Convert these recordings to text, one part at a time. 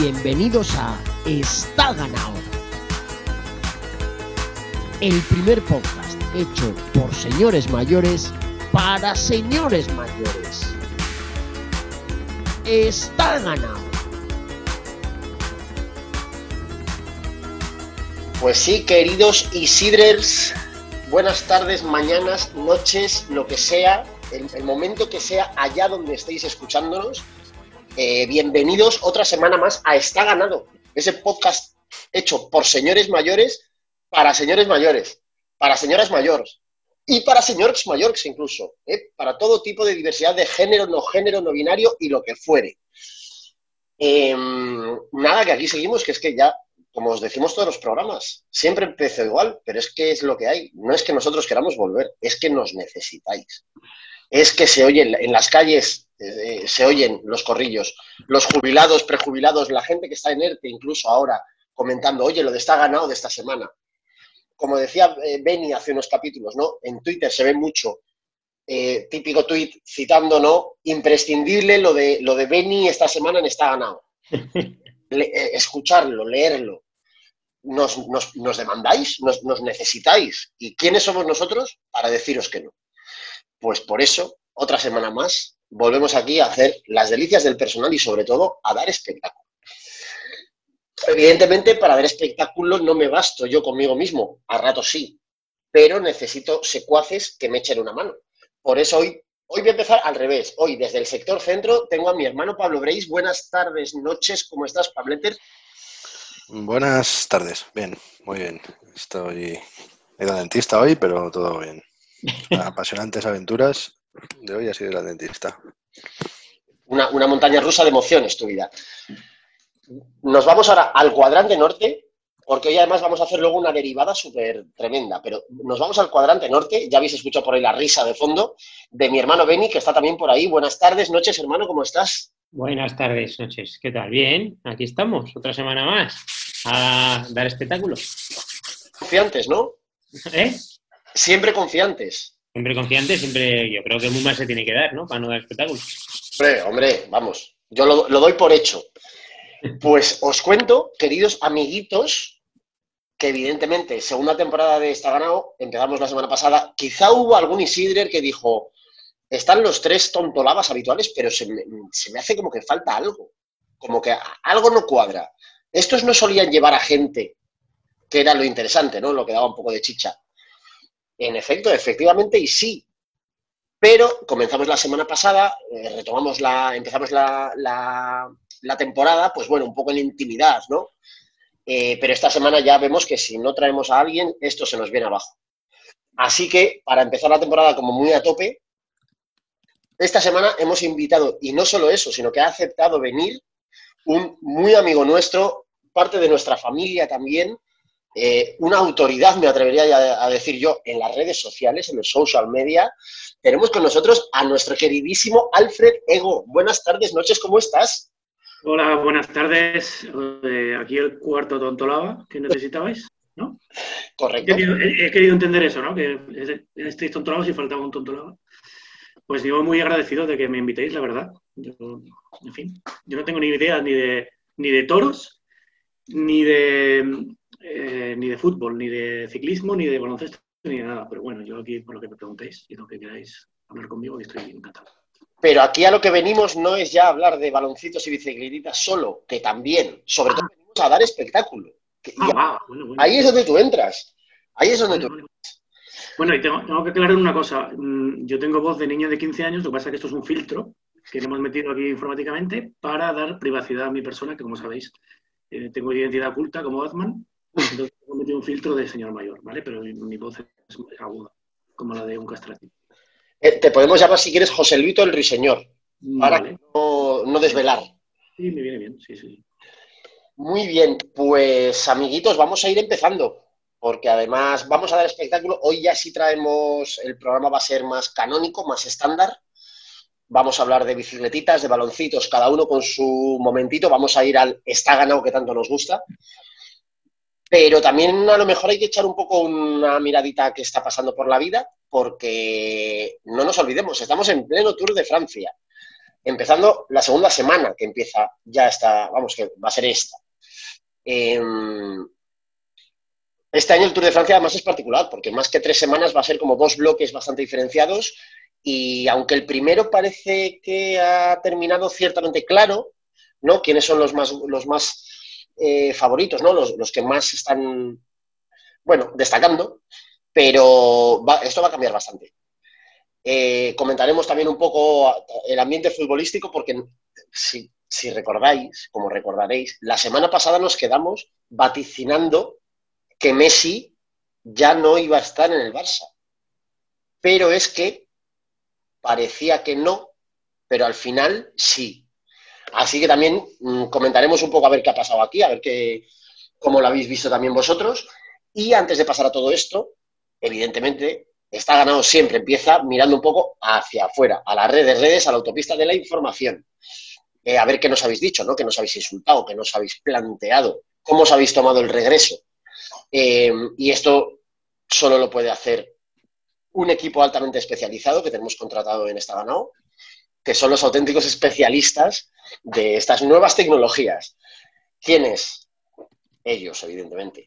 Bienvenidos a Está ganado. El primer podcast hecho por señores mayores para señores mayores. Está ganado. Pues sí, queridos Isidrers, buenas tardes, mañanas, noches, lo que sea, el, el momento que sea allá donde estéis escuchándonos. Eh, bienvenidos otra semana más a Está Ganado, ese podcast hecho por señores mayores para señores mayores, para señoras mayores y para señores mayores incluso, ¿eh? para todo tipo de diversidad de género, no género, no binario y lo que fuere. Em, nada, que aquí seguimos, que es que ya, como os decimos todos los programas, siempre empezó igual, pero es que es lo que hay. No es que nosotros queramos volver, es que nos necesitáis. Es que se oye en las calles eh, se oyen los corrillos, los jubilados, prejubilados, la gente que está en ERTE incluso ahora comentando, oye, lo de está ganado de esta semana. Como decía eh, Benny hace unos capítulos, ¿no? En Twitter se ve mucho, eh, típico tweet citando, ¿no? Imprescindible lo de, lo de Benny esta semana en está ganado. escucharlo, leerlo. Nos, demandáis, nos, nos necesitáis. ¿Y quiénes somos nosotros para deciros que no? Pues por eso, otra semana más, volvemos aquí a hacer las delicias del personal y sobre todo a dar espectáculo. Evidentemente, para dar espectáculo no me basto yo conmigo mismo, a rato sí, pero necesito secuaces que me echen una mano. Por eso hoy, hoy voy a empezar al revés. Hoy, desde el sector centro, tengo a mi hermano Pablo Breis. Buenas tardes, noches, ¿cómo estás, Pableter? Buenas tardes, bien, muy bien. Estoy he ido dentista hoy, pero todo bien. Apasionantes aventuras de hoy ha sido la dentista. Una, montaña rusa de emociones tu vida. Nos vamos ahora al cuadrante norte, porque hoy además vamos a hacer luego una derivada súper tremenda, pero nos vamos al cuadrante norte, ya habéis escuchado por ahí la risa de fondo, de mi hermano Beni, que está también por ahí. Buenas tardes, noches, hermano, ¿cómo estás? Buenas tardes, noches. ¿Qué tal? Bien, aquí estamos, otra semana más a dar espectáculo. Confiantes, ¿no? ¿Eh? Siempre confiantes. Siempre confiante, siempre yo creo que muy mal se tiene que dar, ¿no? Para no dar espectáculos. Hombre, hombre, vamos, yo lo, doy por hecho. Pues os cuento, queridos amiguitos, que evidentemente, segunda temporada de Está Ganado, empezamos la semana pasada, quizá hubo algún Isidrer que dijo, están los tres tontolabas habituales, pero se me, se me hace como que falta algo, como que algo no cuadra. Estos no solían llevar a gente, que era lo interesante, ¿no? Lo que daba un poco de chicha. En efecto, efectivamente, y sí. Pero comenzamos la semana pasada, eh, retomamos la, empezamos la, la, temporada, pues bueno, un poco en intimidad, ¿no? Eh, pero esta semana ya vemos que si no traemos a alguien, esto se nos viene abajo. Así que, para empezar la temporada como muy a tope, esta semana hemos invitado, y no solo eso, sino que ha aceptado venir un muy amigo nuestro, parte de nuestra familia también, eh, una autoridad, me atrevería a, decir yo, en las redes sociales, en los social media. Tenemos con nosotros a nuestro queridísimo Alfred Ego. Buenas tardes, noches, ¿cómo estás? Hola, buenas tardes. Eh, aquí el cuarto tontolaba que necesitabais, ¿no? Correcto. He querido, entender eso, ¿no? Que estéis tontolados y faltaba un tontolaba. Pues digo, muy agradecido de que me invitéis, la verdad. en fin, yo no tengo ni idea ni de, ni de toros, ni de eh, ni de fútbol, ni de ciclismo, ni de baloncesto, ni de nada. Pero bueno, yo aquí, por lo que me preguntéis y lo que queráis hablar conmigo, estoy encantado. Pero aquí a lo que venimos no es ya hablar de baloncitos y bicicletitas solo, que también, sobre todo venimos a dar espectáculo. Ah, ahí es donde tú entras. Ahí es donde tú entras. Bueno, y tengo, tengo, que aclarar una cosa. Mm, yo tengo voz de niño de 15 años, lo que pasa es que esto es un filtro que hemos metido aquí informáticamente para dar privacidad a mi persona, que como sabéis, eh, tengo identidad oculta como Batman, entonces he metido un filtro de señor mayor, ¿vale? Pero mi, voz es aguda, como la de un castrati. Eh, te podemos llamar si quieres José Luito el Riseñor, para no, desvelar. Sí, me viene bien, sí, sí. Muy bien, pues amiguitos, vamos a ir empezando, porque además vamos a dar espectáculo. Hoy ya sí traemos, el programa va a ser más canónico, más estándar. Vamos a hablar de bicicletitas, de baloncitos, cada uno con su momentito. Vamos a ir al está ganado que tanto nos gusta. Pero también a lo mejor hay que echar un poco una miradita que está pasando por la vida, porque no nos olvidemos, estamos en pleno Tour de Francia. empezando la segunda semana que empieza ya esta, vamos, que va a ser esta. Em, este año el Tour de Francia además es particular, porque más que tres semanas va a ser como dos bloques bastante diferenciados y aunque el primero parece que ha terminado ciertamente claro, ¿no? ¿Quiénes son los más, los más eh, favoritos, ¿no? Los, que más están, bueno, destacando, pero esto va a cambiar bastante. Eh, comentaremos también un poco el ambiente futbolístico, porque si, si recordáis, como recordaréis, la semana pasada nos quedamos vaticinando que Messi ya no iba a estar en el Barça. Pero es que parecía que no, pero al final sí. Así que también mm, comentaremos un poco a ver qué ha pasado aquí, a ver qué, cómo lo habéis visto también vosotros. Y antes de pasar a todo esto, evidentemente, está ganado siempre, empieza mirando un poco hacia afuera, a las redes, redes, a la autopista de la información. Eh, a ver qué nos habéis dicho, ¿no? Que nos habéis insultado, que nos habéis planteado, cómo os habéis tomado el regreso. Eh, y esto solo lo puede hacer un equipo altamente especializado que tenemos contratado en esta ganado, que son los auténticos especialistas de estas nuevas tecnologías. ¿Quiénes? Ellos, evidentemente.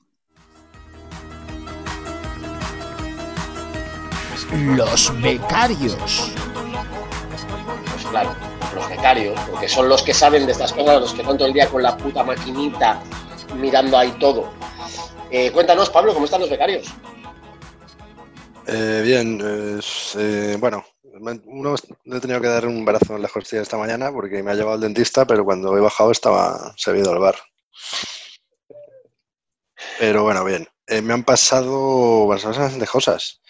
Los becarios. Pues claro, los becarios, porque son los que saben de estas cosas, los que están todo el día con la puta maquinita mirando ahí todo. Eh, cuéntanos, Pablo, ¿cómo están los becarios? Eh, bien, eh, bueno, uno he tenido que dar un brazo en la costilla esta mañana porque me ha llevado al dentista, pero cuando he bajado estaba, se había ido al bar. Pero bueno, bien. Eh, me han pasado bastantes cosas.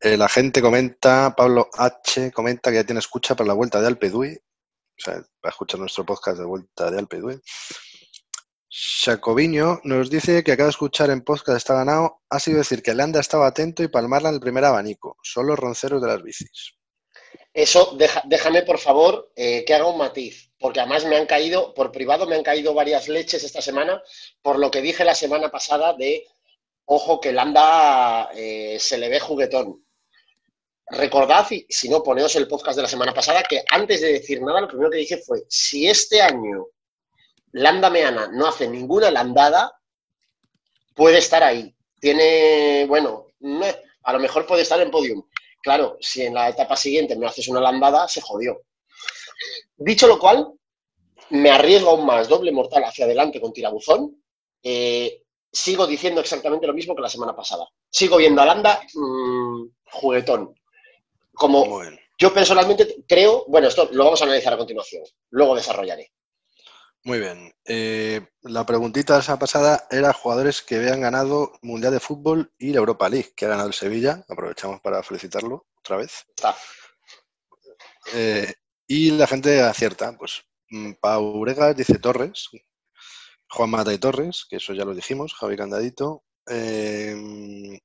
la gente comenta, Pablo H. comenta que ya tiene escucha para la vuelta de Alpedui. O sea, para escuchar nuestro podcast de vuelta de Alpedui. Jacobiño nos dice que acaba de escuchar en podcast está ganado, ha sido decir que Landa estaba atento y palmarla en el primer abanico, solo ronceros de las bicis. Eso, déjame por favor eh, que haga un matiz, porque además me han caído, por privado me han caído varias leches esta semana, por lo que dije la semana pasada de, ojo, que Landa eh, se le ve juguetón. Recordad, y si no, poneos el podcast de la semana pasada, que antes de decir nada, lo primero que dije fue, si este año Landa Meana no hace ninguna landada, puede estar ahí. Tiene, bueno, a lo mejor puede estar en podium. Claro, si en la etapa siguiente no haces una landada, se jodió. Dicho lo cual, me arriesgo aún más doble mortal hacia adelante con tirabuzón. Eh, sigo diciendo exactamente lo mismo que la semana pasada. Sigo viendo a Landa mm, juguetón. Como yo personalmente creo, bueno, esto lo vamos a analizar a continuación, luego desarrollaré. Muy bien. Eh, la preguntita esa pasada era jugadores que habían ganado Mundial de Fútbol y la Europa League, que ha ganado el Sevilla. Aprovechamos para felicitarlo otra vez. Eh, y la gente acierta, pues mm, Pau Uregas dice Torres, Juan Mata y Torres, que eso ya lo dijimos, Javi Candadito. Eh,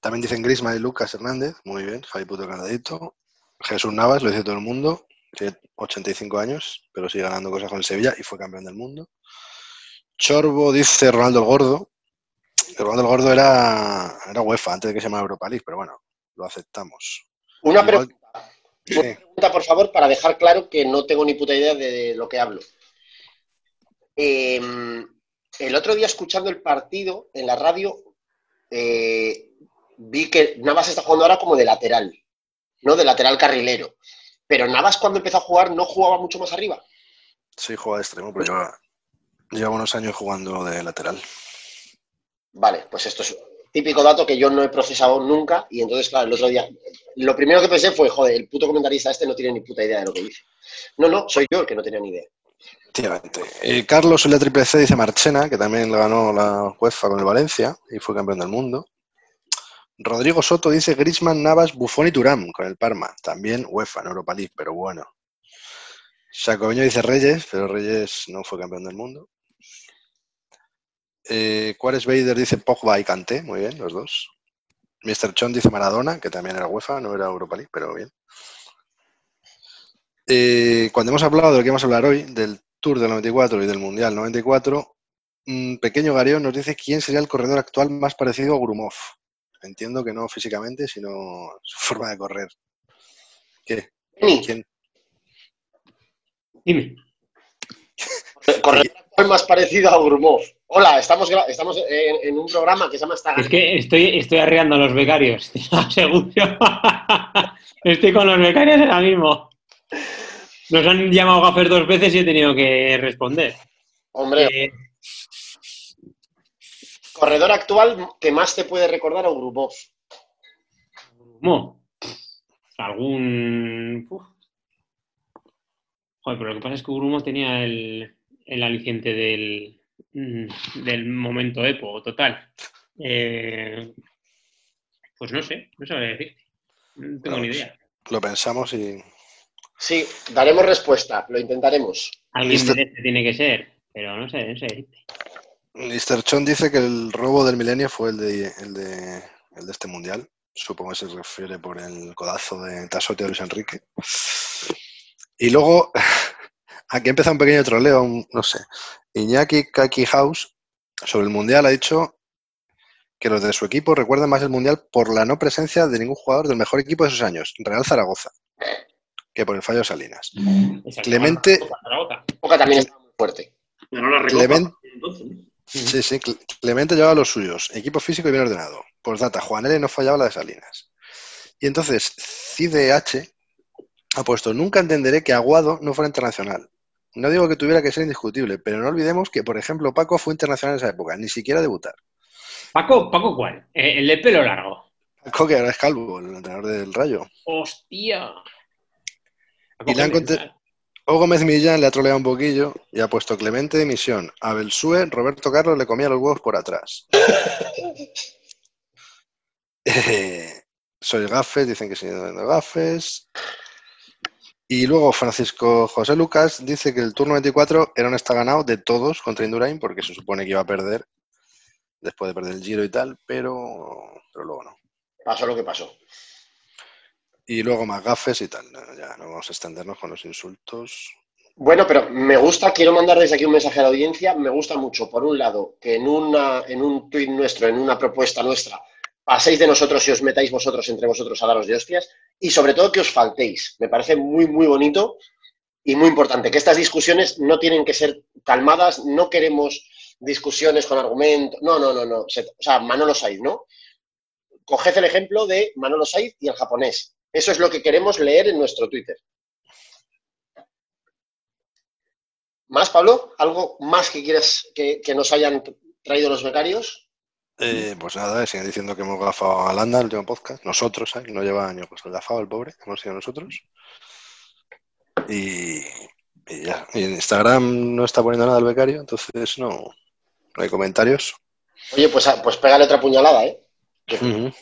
también dicen Grisma y Lucas Hernández, muy bien, Javi Puto Candadito. Jesús Navas, lo dice todo el mundo. Tiene 85 años, pero sigue ganando cosas con el Sevilla y fue campeón del mundo. Chorbo dice Ronaldo el Gordo. Ronaldo el Gordo era, era UEFA antes de que se llamara Europa League, pero bueno, lo aceptamos. Una, pregunta, una pregunta, por favor, para dejar claro que no tengo ni puta idea de lo que hablo. Em, el otro día, escuchando el partido en la radio, eh, vi que Navas está jugando ahora como de lateral, ¿no? De lateral carrilero. Pero Navas cuando empezó a jugar no jugaba mucho más arriba. Sí, juega de extremo, pero lleva, unos años jugando de lateral. Vale, pues esto es típico dato que yo no he procesado nunca y entonces, claro, el otro día, lo primero que pensé fue, joder, el puto comentarista este no tiene ni puta idea de lo que dice. No, no, soy yo el que no tenía ni idea. Efectivamente. Eh, Carlos en la triple C dice Marchena, que también le ganó la UEFA con el Valencia y fue campeón del mundo. Rodrigo Soto dice Grisman, Navas, Buffon y Turam con el Parma. También UEFA, en Europa League, pero bueno. Sacobeño dice Reyes, pero Reyes no fue campeón del mundo. Eh, Juárez dice Pogba y Kanté, muy bien, los dos. Mr. Chon dice Maradona, que también era UEFA, no era Europa League, pero bien. Eh, cuando hemos hablado de lo que vamos a hablar hoy, del Tour del 94 y del Mundial 94, un pequeño Garión nos dice quién sería el corredor actual más parecido a Grumov. Entiendo que no físicamente, sino su forma de correr. ¿Qué? ¿Quién? Dime. Actual más parecido a Grumov. Hola, estamos, estamos en, en un programa que se llama Esta Es que estoy, estoy arreando a los becarios, te lo aseguro. Estoy con los becarios ahora mismo. Nos han llamado gafes dos veces y he tenido que responder. Hombre, Eh, corredor actual que más te puede recordar a Grumov. Mo. Algún. uf. Joder, pero lo que pasa es que Grumo tenía el, el aliciente del, mm, del momento Epo total. Eh, pues no sé, no sabría decir. No tengo ni idea. Lo pensamos y Sí, daremos respuesta, lo intentaremos. Alguien de este tiene que ser, pero no sé, no sé decirte. Mr. Chon dice que el robo del milenio fue el de, el de, el de este mundial. Supongo que se refiere por el codazo de Tasotti a Luis Enrique. Y luego, aquí empieza un pequeño troleo, un- no sé. Iñaki Kaki House, sobre el mundial, ha dicho que los de su equipo recuerdan más el mundial por la no presencia de ningún jugador del mejor equipo de esos años, Real Zaragoza, que por el fallo de Salinas. Clemente-. Boca también está muy fuerte. Ganó la recopa. Clement- Entonces, ¿no? Sí, sí, Cle- Clemente llevaba los suyos, equipo físico y bien ordenado. Postdata, Juan L. no fallaba la de Salinas. Y entonces, CIDH ha puesto, nunca entenderé que Aguado no fuera internacional. No digo que tuviera que ser indiscutible, pero no olvidemos que, por ejemplo, Paco fue internacional en esa época, ni siquiera debutar. Paco, ¿Paco cuál? Eh, el de pelo largo. Paco, que ahora es Calvo, el entrenador del Rayo. ¡Hostia! Y le han O Gómez Millán le ha troleado un poquillo y ha puesto Clemente de misión. A Belsue, Roberto Carlos le comía los huevos por atrás. Eh, soy gafes, dicen que sigue dando gafes. Y luego Francisco José Lucas dice que el turno 24 era un está ganado de todos contra Indurain porque se supone que iba a perder después de perder el giro y tal, pero, pero luego no. Pasó lo que pasó. Y luego más gafes y tal. No, ya no vamos a extendernos con los insultos. Bueno, pero me gusta, quiero mandar desde aquí un mensaje a la audiencia. Me gusta mucho, por un lado, que en, en un tuit nuestro, en una propuesta nuestra, paséis de nosotros y os metáis vosotros entre vosotros a daros de hostias. Y sobre todo que os faltéis. Me parece muy, muy bonito y muy importante. Que estas discusiones no tienen que ser calmadas. No queremos discusiones con argumentos. No, no, no, no. O sea, Manolo Saiz, ¿no? Coged el ejemplo de Manolo Saiz y el japonés. Eso es lo que queremos leer en nuestro Twitter. ¿Más, Pablo? ¿Algo más que quieras que, que nos hayan traído los becarios? Eh, pues nada, siguen diciendo que hemos gafado a Landa el último podcast. Nosotros, ¿eh? No lleva años pues el gafado, el pobre. Hemos sido nosotros. Y, y ya. Y en Instagram no está poniendo nada el becario, entonces no, no hay comentarios. Oye, pues, a- pues pégale otra puñalada, ¿eh?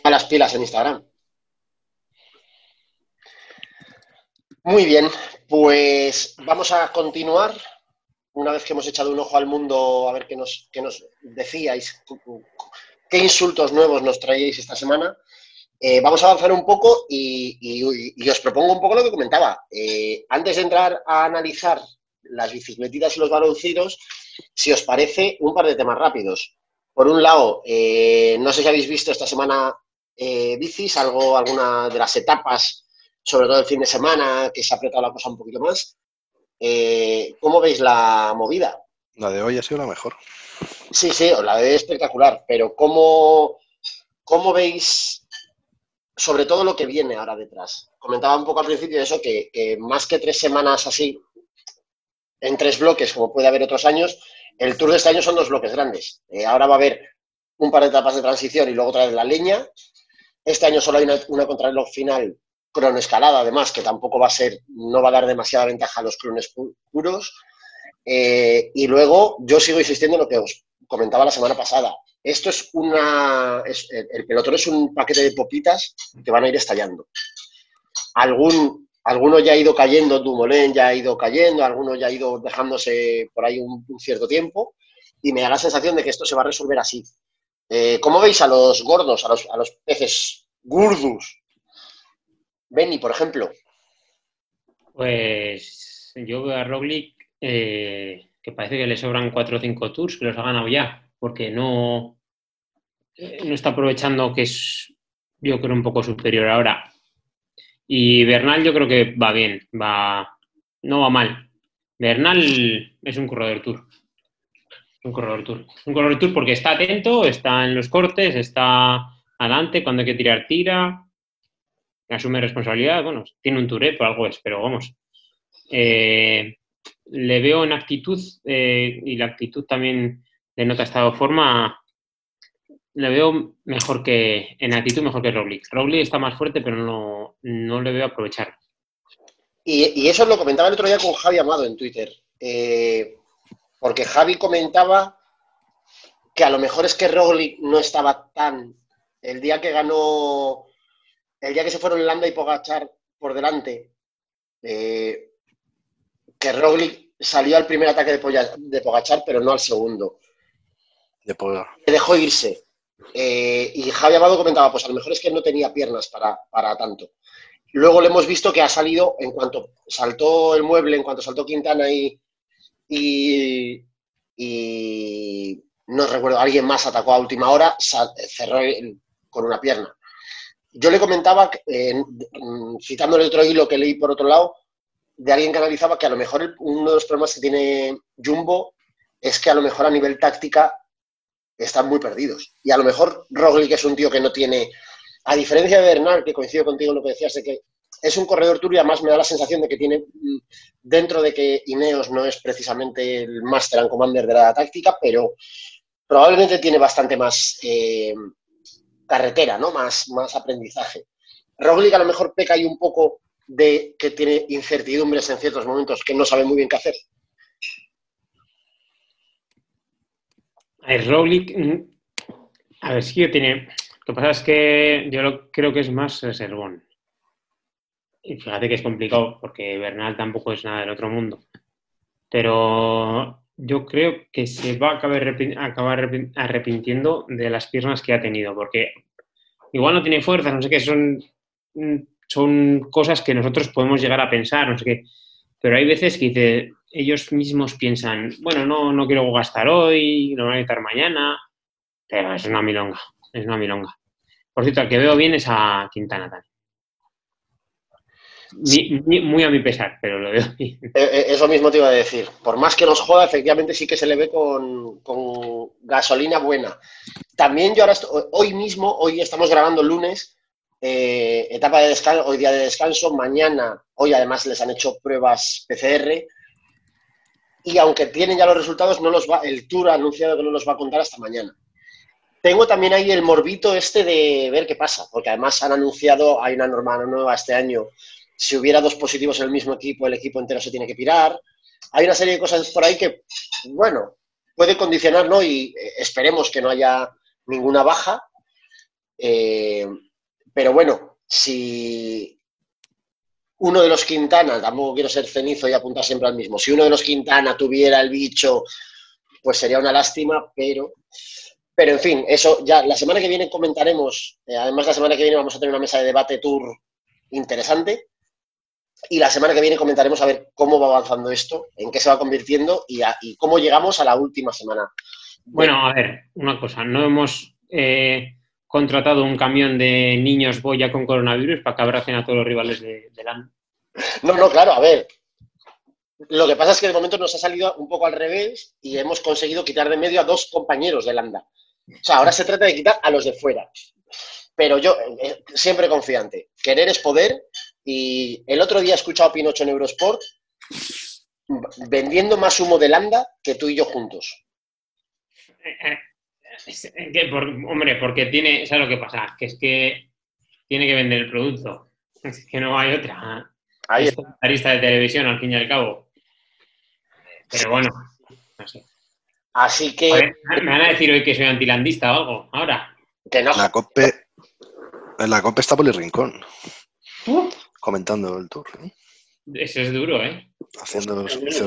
A las pilas en Instagram. Muy bien, pues vamos a continuar. Una vez que hemos echado un ojo al mundo, a ver qué nos, qué nos decíais, qué insultos nuevos nos traíais esta semana. Eh, vamos a avanzar un poco y, os propongo un poco lo que comentaba. Eh, antes de entrar a analizar las bicicletitas y los baloncitos, si os parece, un par de temas rápidos. Por un lado, eh, no sé si habéis visto esta semana eh, bicis, algo, alguna de las etapas, sobre todo el fin de semana, que se ha apretado la cosa un poquito más. Eh, ¿Cómo veis la movida? La de hoy ha sido la mejor. Sí, sí, la veo espectacular, pero ¿cómo, cómo veis sobre todo lo que viene ahora detrás? Comentaba un poco al principio eso, que, que más que tres semanas así, en tres bloques, como puede haber otros años, el Tour de este año son dos bloques grandes. Eh, ahora va a haber un par de etapas de transición y luego otra de la leña. Este año solo hay una, una contrarreloj final cronoescalada, además, que tampoco va a ser, no va a dar demasiada ventaja a los crones pu- puros. Eh, y luego yo sigo insistiendo en lo que os comentaba la semana pasada. Esto es una. es- el, el pelotón es un paquete de popitas que van a ir estallando. Algún, alguno ya ha ido cayendo, Dumoulin ya ha ido cayendo, alguno ya ha ido dejándose por ahí un, cierto tiempo, y me da la sensación de que esto se va a resolver así. Eh, ¿Cómo veis a los gordos, a los, a los peces gurdos? Benny, por ejemplo. Pues yo veo a Roglic eh, que parece que le sobran 4 o 5 tours, que los ha ganado ya, porque no, eh, no está aprovechando que es, yo creo, un poco superior ahora. Y Bernal yo creo que va bien, va, no va mal. Bernal es un corredor tour. Un corredor tour. Un corredor tour porque está atento, está en los cortes, está adelante, cuando hay que tirar, tira, asume responsabilidad. Bueno, tiene un touré, por algo es, pero vamos. Eh, le veo en actitud eh, y la actitud también denota estado de forma. Le veo mejor que en actitud mejor que Roglic. Roglic está más fuerte, pero no, no le veo aprovechar. Y, eso lo comentaba el otro día con Javi Amado en Twitter. Eh, porque Javi comentaba que a lo mejor es que Roglic no estaba tan. El día que ganó. El día que se fueron Landa y Pogachar por delante. Eh, que Roglic salió al primer ataque de, Polla, de Pogachar, pero no al segundo. De. Le dejó irse. Eh, y Javi Amado comentaba, pues a lo mejor es que no tenía piernas para, para tanto. Luego le hemos visto que ha salido, en cuanto saltó el mueble, en cuanto saltó Quintana y, y, y no recuerdo, alguien más atacó a última hora, cerró con una pierna. Yo le comentaba, eh, citándole otro hilo que leí por otro lado, de alguien que analizaba que a lo mejor uno de los problemas que tiene Jumbo es que a lo mejor a nivel táctica están muy perdidos. Y a lo mejor Roglic es un tío que no tiene, a diferencia de Bernal, que coincido contigo en lo que decías, de que es un corredor y además me da la sensación de que tiene, dentro de que Ineos no es precisamente el master and commander de la táctica, pero probablemente tiene bastante más eh, carretera, ¿no? Más, más aprendizaje. Roglic a lo mejor peca ahí un poco de que tiene incertidumbres en ciertos momentos, que no sabe muy bien qué hacer. Roglic, a ver, sí que tiene... Lo que pasa es que yo creo que es más reservón. Y fíjate que es complicado porque Bernal tampoco es nada del otro mundo. Pero yo creo que se va a acabar, acabar arrepintiendo de las piernas que ha tenido, porque igual no tiene fuerza, no sé qué, son, son cosas que nosotros podemos llegar a pensar, no sé qué. Pero hay veces que dice, ellos mismos piensan, bueno, no, no quiero gastar hoy, lo voy a necesitar mañana, pero es una milonga, es una milonga. Por cierto, al que veo bien es a Quintana también. Ni, ni, muy a mi pesar, pero lo veo bien. Eso mismo te iba a decir. Por más que nos joda, efectivamente sí que se le ve con, con gasolina buena. También yo ahora, estoy, hoy mismo, hoy estamos grabando lunes, eh, etapa de descanso, hoy día de descanso, mañana, hoy además les han hecho pruebas PCR. Y aunque tienen ya los resultados, no los va, el Tour ha anunciado que no los va a contar hasta mañana. Tengo también ahí el morbito este de ver qué pasa, porque además han anunciado, hay una norma nueva este año si hubiera dos positivos en el mismo equipo, el equipo entero se tiene que pirar. Hay una serie de cosas por ahí que, bueno, puede condicionar, ¿no? Y esperemos que no haya ninguna baja. Eh, pero bueno, si uno de los Quintana, tampoco quiero ser cenizo y apuntar siempre al mismo, si uno de los Quintana tuviera el bicho, pues sería una lástima, pero... Pero en fin, eso ya la semana que viene comentaremos, eh, además la semana que viene vamos a tener una mesa de debate tour interesante, y la semana que viene comentaremos a ver cómo va avanzando esto, en qué se va convirtiendo y, a, y cómo llegamos a la última semana. Bueno, a ver, una cosa, no hemos eh, contratado un camión de niños boya con coronavirus para que abracen a todos los rivales de, de LAN. No, no, claro, a ver. Lo que pasa es que de momento nos ha salido un poco al revés y hemos conseguido quitar de medio a dos compañeros de Landa. O sea, ahora se trata de quitar a los de fuera. Pero yo, eh, siempre confiante. Querer es poder y el otro día he escuchado a Pinocho en Eurosport vendiendo más humo de Landa que tú y yo juntos. ¿Qué? Por, hombre, porque tiene, ¿sabes lo que pasa? Que es que tiene que vender el producto. Es que no hay otra. Ahí es comentarista de televisión, al fin y al cabo. Pero bueno, no sé. Así que. Me van a decir hoy que soy antilandista o algo, ahora. Que no. La COPE, en la COPE está por el rincón. Uh, comentando el tour. ¿eh? eso es duro, ¿eh? Haciendo los Es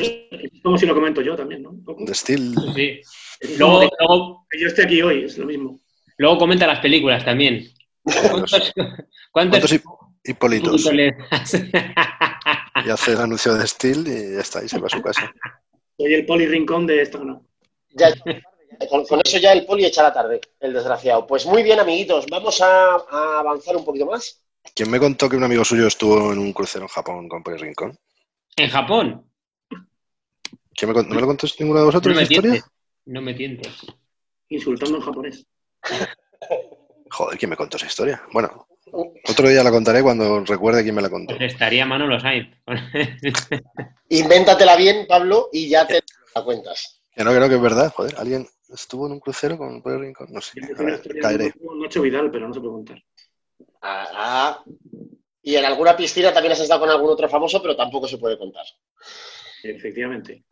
como si lo comento yo también, ¿no? De Steel. Sí. Luego, como luego, que yo esté aquí hoy, es lo mismo. luego comenta las películas también. ¿Cuántos, cuántos ¿Cuántos hip- hipolitos? Y hace el anuncio de Steel y ya está, y se va a su casa. Soy el poli rincón de esta, ¿no? Ya, con, con eso ya el poli echa la tarde, el desgraciado. Pues muy bien, amiguitos, vamos a, a avanzar un poquito más. ¿Quién me contó que un amigo suyo estuvo en un crucero en Japón con Poli Rincón? ¿En Japón? ¿Quién me ¿No me lo contáis ninguno de vosotros No esa me historia? tientes. No me tientes. Insultando en japonés. Joder, ¿quién me contó esa historia? Bueno, otro día la contaré cuando recuerde quién me la contó. Pues estaría Manolo Sainz. Invéntatela bien, Pablo, y ya te la cuentas. Que no creo que es verdad, joder. ¿Alguien estuvo en un crucero con Puerto Rincón? No sé. A ver, caeré. Nacho Vidal, pero no se puede contar. Ah, y en alguna piscina también has estado con algún otro famoso, pero tampoco se puede contar. Efectivamente.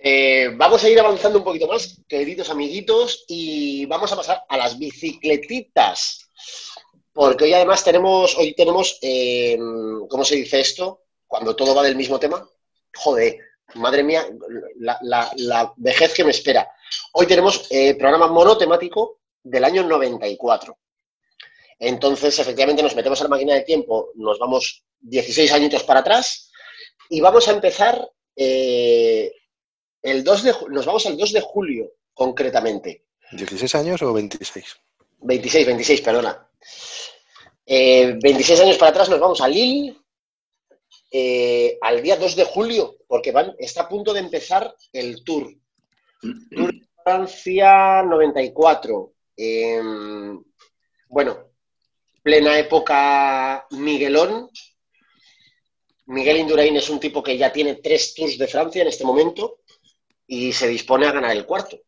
Eh, vamos a ir avanzando un poquito más, queridos amiguitos, y vamos a pasar a las bicicletitas. Porque hoy además tenemos, hoy tenemos, eh, ¿cómo se dice esto? Cuando todo va del mismo tema. Joder, madre mía, la, la- la vejez que me espera. Hoy tenemos eh, programa monotemático del año 94. Entonces, efectivamente, nos metemos a la máquina de tiempo, nos vamos 16 añitos para atrás y vamos a empezar eh, el 2 de, nos vamos al 2 de julio, concretamente. ¿16 años o 26? 26, 26, perdona. Eh, 26 años para atrás nos vamos a Lille, eh, al día 2 de julio, porque van, está a punto de empezar el Tour. Tour de Francia 94. Eh, bueno, plena época Miguelón. Miguel Indurain es un tipo que ya tiene tres Tours de Francia en este momento y se dispone a ganar el cuarto.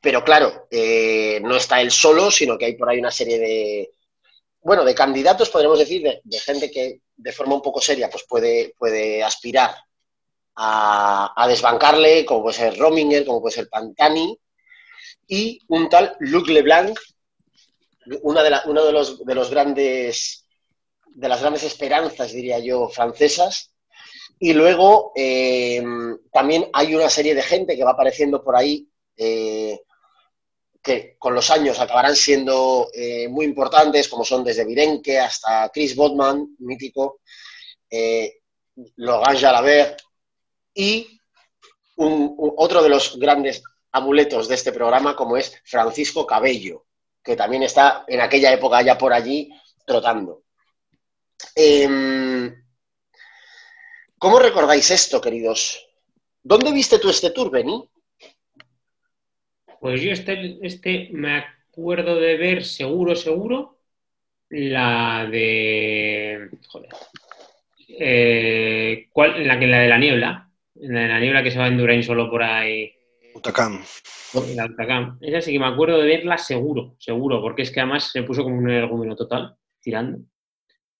Pero claro, eh, no está él solo, sino que hay por ahí una serie de, bueno, de candidatos, podríamos decir, de, gente que de forma un poco seria pues puede, puede aspirar a, a desbancarle, como puede ser Rominger, como puede ser Pantani, y un tal Luc Leblanc, una de, la- uno de los, de los grandes, de las grandes esperanzas, diría yo, francesas. Y luego eh, también hay una serie de gente que va apareciendo por ahí eh, que con los años acabarán siendo eh, muy importantes, como son desde Virenque hasta Chris Bodman, mítico, Logan Jalabert, y otro de los grandes amuletos de este programa, como es Francisco Cabello, que también está en aquella época ya por allí trotando. Em, ¿Cómo recordáis esto, queridos? ¿Dónde viste tú este tour, Beni? Pues yo este, este me acuerdo de ver seguro, seguro, la de... Joder. Eh, ¿cuál? La, la de la niebla. La de la niebla que se va en Durain solo por ahí. Utacam. en la Altacam. Esa sí que me acuerdo de verla seguro, seguro, porque es que además se puso como un energúmeno total, tirando.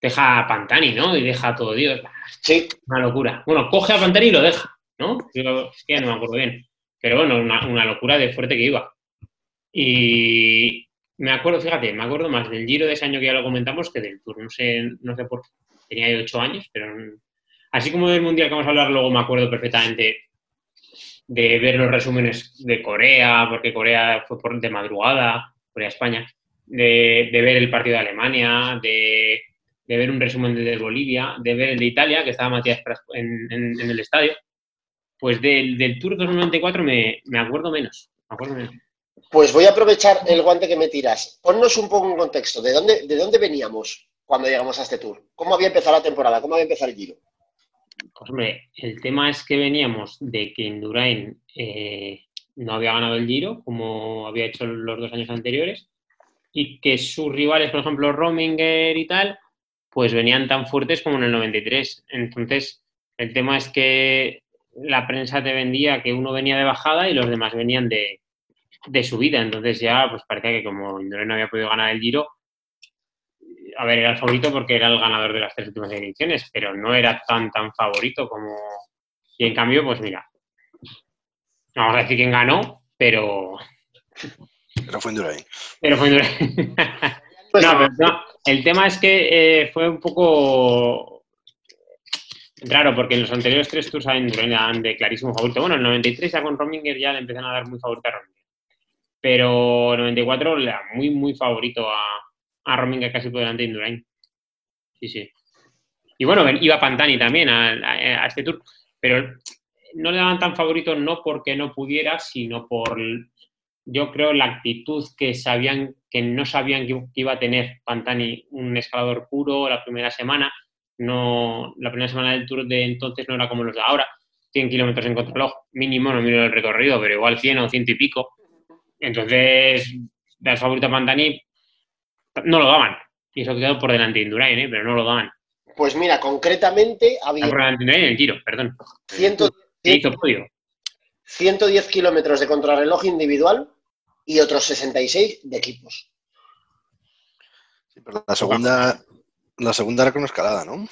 Deja a Pantani, ¿no? Y deja a todo Dios. Sí, Una locura. Bueno, coge a Pantani y lo deja, ¿no? Yo, es que ya no me acuerdo bien. Pero bueno, una, una locura de fuerte que iba. Y me acuerdo, fíjate, me acuerdo más del Giro de ese año que ya lo comentamos que del Tour. No sé, no sé por qué. Tenía ocho años, pero así como del Mundial que vamos a hablar luego, me acuerdo perfectamente de ver los resúmenes de Corea, porque Corea fue por, de madrugada, Corea-España, de, de ver el partido de Alemania, de, de ver un resumen de Bolivia, de ver el de Italia, que estaba Matías en, en- en el estadio. Pues del, del Tour 2094 me, me acuerdo menos. Me acuerdo menos. Pues voy a aprovechar el guante que me tiras. Ponnos un poco en contexto. ¿De dónde, de dónde veníamos cuando llegamos a este tour? ¿Cómo había empezado la temporada? ¿Cómo había empezado el giro? El tema es que veníamos de que Indurain eh, no había ganado el Giro, como había hecho los dos años anteriores, y que sus rivales, por ejemplo, Rominger y tal, pues venían tan fuertes como en el 93. Entonces, el tema es que la prensa te vendía que uno venía de bajada y los demás venían de, de subida. Entonces ya, pues parecía que como Indurain no había podido ganar el Giro, a ver, era el favorito porque era el ganador de las tres últimas ediciones, pero no era tan, tan favorito como... Y en cambio, pues mira, no vamos a decir quién ganó, pero, Pero fue Indurain. pero fue Indurain. Pues, No, pero no, el tema es que eh, fue un poco raro, porque en los anteriores tres tours a Indurain eran de clarísimo favorito. Bueno, el 93 ya con Rominger ya le empiezan a dar muy favorito a Rominger. Pero el 94 le da muy, muy favorito a, a Rominger casi por delante de Indurain. Sí, sí. Y bueno, iba Pantani también a, a- a este tour, pero no le daban tan favorito no porque no pudiera, sino por, yo creo, la actitud que sabían, que no sabían que, iba a tener Pantani un escalador puro la primera semana. No, la primera semana del Tour de entonces no era como los de ahora. 100 kilómetros en contrarreloj, mínimo, no miro el recorrido, pero igual 100 o 100 y pico. Entonces, las favoritas Pantani no lo daban. Y eso quedó por delante de Indurain, ¿eh? pero no lo daban. Pues mira, concretamente había Por delante de Indurain en el giro, perdón. 100 Que hizo podio. 110 kilómetros de contrarreloj individual y otros 66 de equipos. Sí, pero la segunda, la segunda era con escalada, ¿no?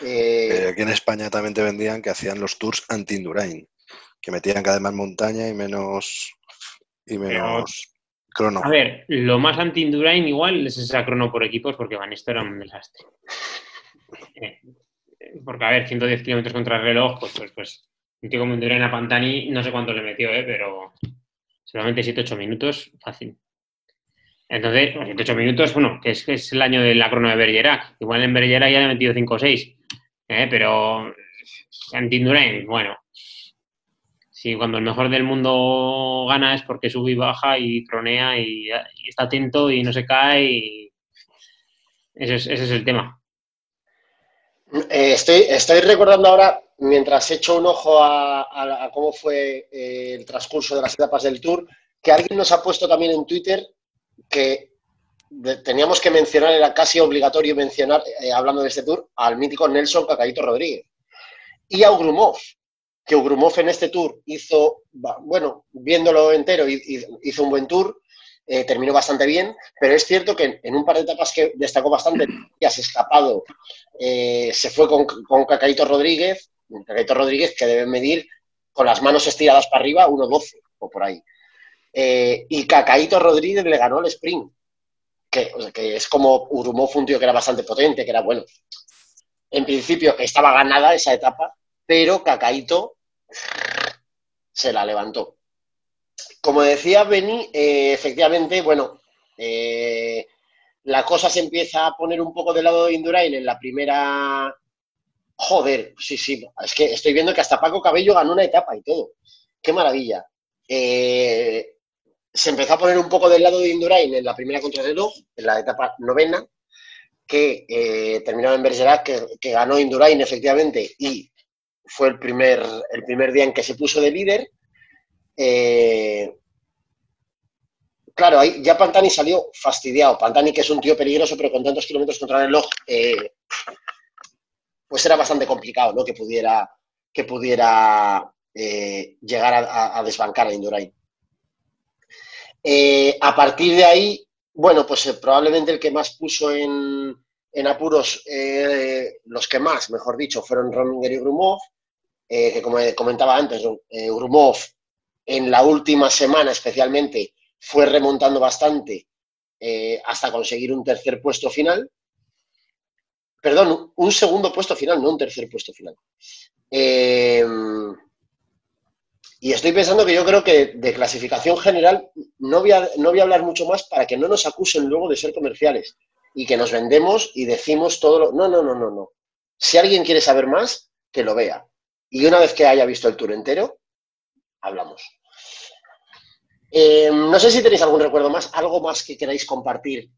Eh, Eh, aquí en España también te vendían que hacían los tours anti-Indurain, que metían cada vez más montaña y menos, y menos crono. A ver, lo más anti-Indurain igual es esa crono por equipos porque Van esto era un desastre. Eh, porque, a ver, 110 kilómetros contra el reloj, pues, pues, pues un tío como Indurain a Pantani, no sé cuánto le metió, ¿eh? pero solamente 7-8 minutos, fácil. Entonces, 7-8 minutos, bueno, que es, que es el año de la crono de Bergerac. Igual en Bergerac ya le he metido 5 o 6, ¿eh? pero anti-Indurain, bueno. Sí, cuando el mejor del mundo gana es porque sube y baja y cronea y, está atento y no se cae y ese es, el tema. eh, estoy, recordando ahora, mientras echo un ojo a, cómo fue eh, el transcurso de las etapas del Tour, que alguien nos ha puesto también en Twitter que teníamos que mencionar, era casi obligatorio mencionar, eh, hablando de este Tour, al mítico Nelson Cacaíto Rodríguez y a Ugrumov, que Ugrumov en este Tour hizo, bueno, viéndolo entero, hi- hi- hizo un buen Tour, eh, terminó bastante bien, pero es cierto que en, un par de etapas que destacó bastante, ya se escapado, eh, se fue con, con Cacaíto Rodríguez, Cacaíto Rodríguez que debe medir con las manos estiradas para arriba 1.12 o por ahí. Eh, y Cacaíto Rodríguez le ganó el sprint, que, es como Urumov un tío que era bastante potente, que era bueno. En principio estaba ganada esa etapa, pero Cacaíto se la levantó. Como decía Beni, eh, efectivamente, bueno, eh, la cosa se empieza a poner un poco del lado de Indurain en la primera. Joder, sí, sí, es que estoy viendo que hasta Paco Cabello ganó una etapa y todo. Qué maravilla. Eh, se empezó a poner un poco del lado de Indurain en la primera contrarreloj, en la etapa novena, que terminó en Bergerac, que, que ganó Indurain efectivamente y fue el primer, el primer día en que se puso de líder. Eh, claro, ahí ya Pantani salió fastidiado. Pantani, que es un tío peligroso, pero con tantos kilómetros contra el reloj, eh, pues era bastante complicado, ¿no? Que pudiera, que pudiera eh, llegar a, desbancar a Indurain. A partir de ahí, bueno, pues probablemente el que más puso en, apuros, los que más, mejor dicho, fueron Rominger y Grumov, eh, que como comentaba antes, eh, Grumov en la última semana especialmente fue remontando bastante eh, hasta conseguir un tercer puesto final. Perdón, un segundo puesto final, no un tercer puesto final. Eh, y estoy pensando que yo creo que de clasificación general no voy, a, no voy a hablar mucho más para que no nos acusen luego de ser comerciales y que nos vendemos y decimos todo lo... No, no, no, no, no. Si alguien quiere saber más, que lo vea. Y una vez que haya visto el tour entero, hablamos. Eh, no sé si tenéis algún recuerdo más, algo más que queráis compartir.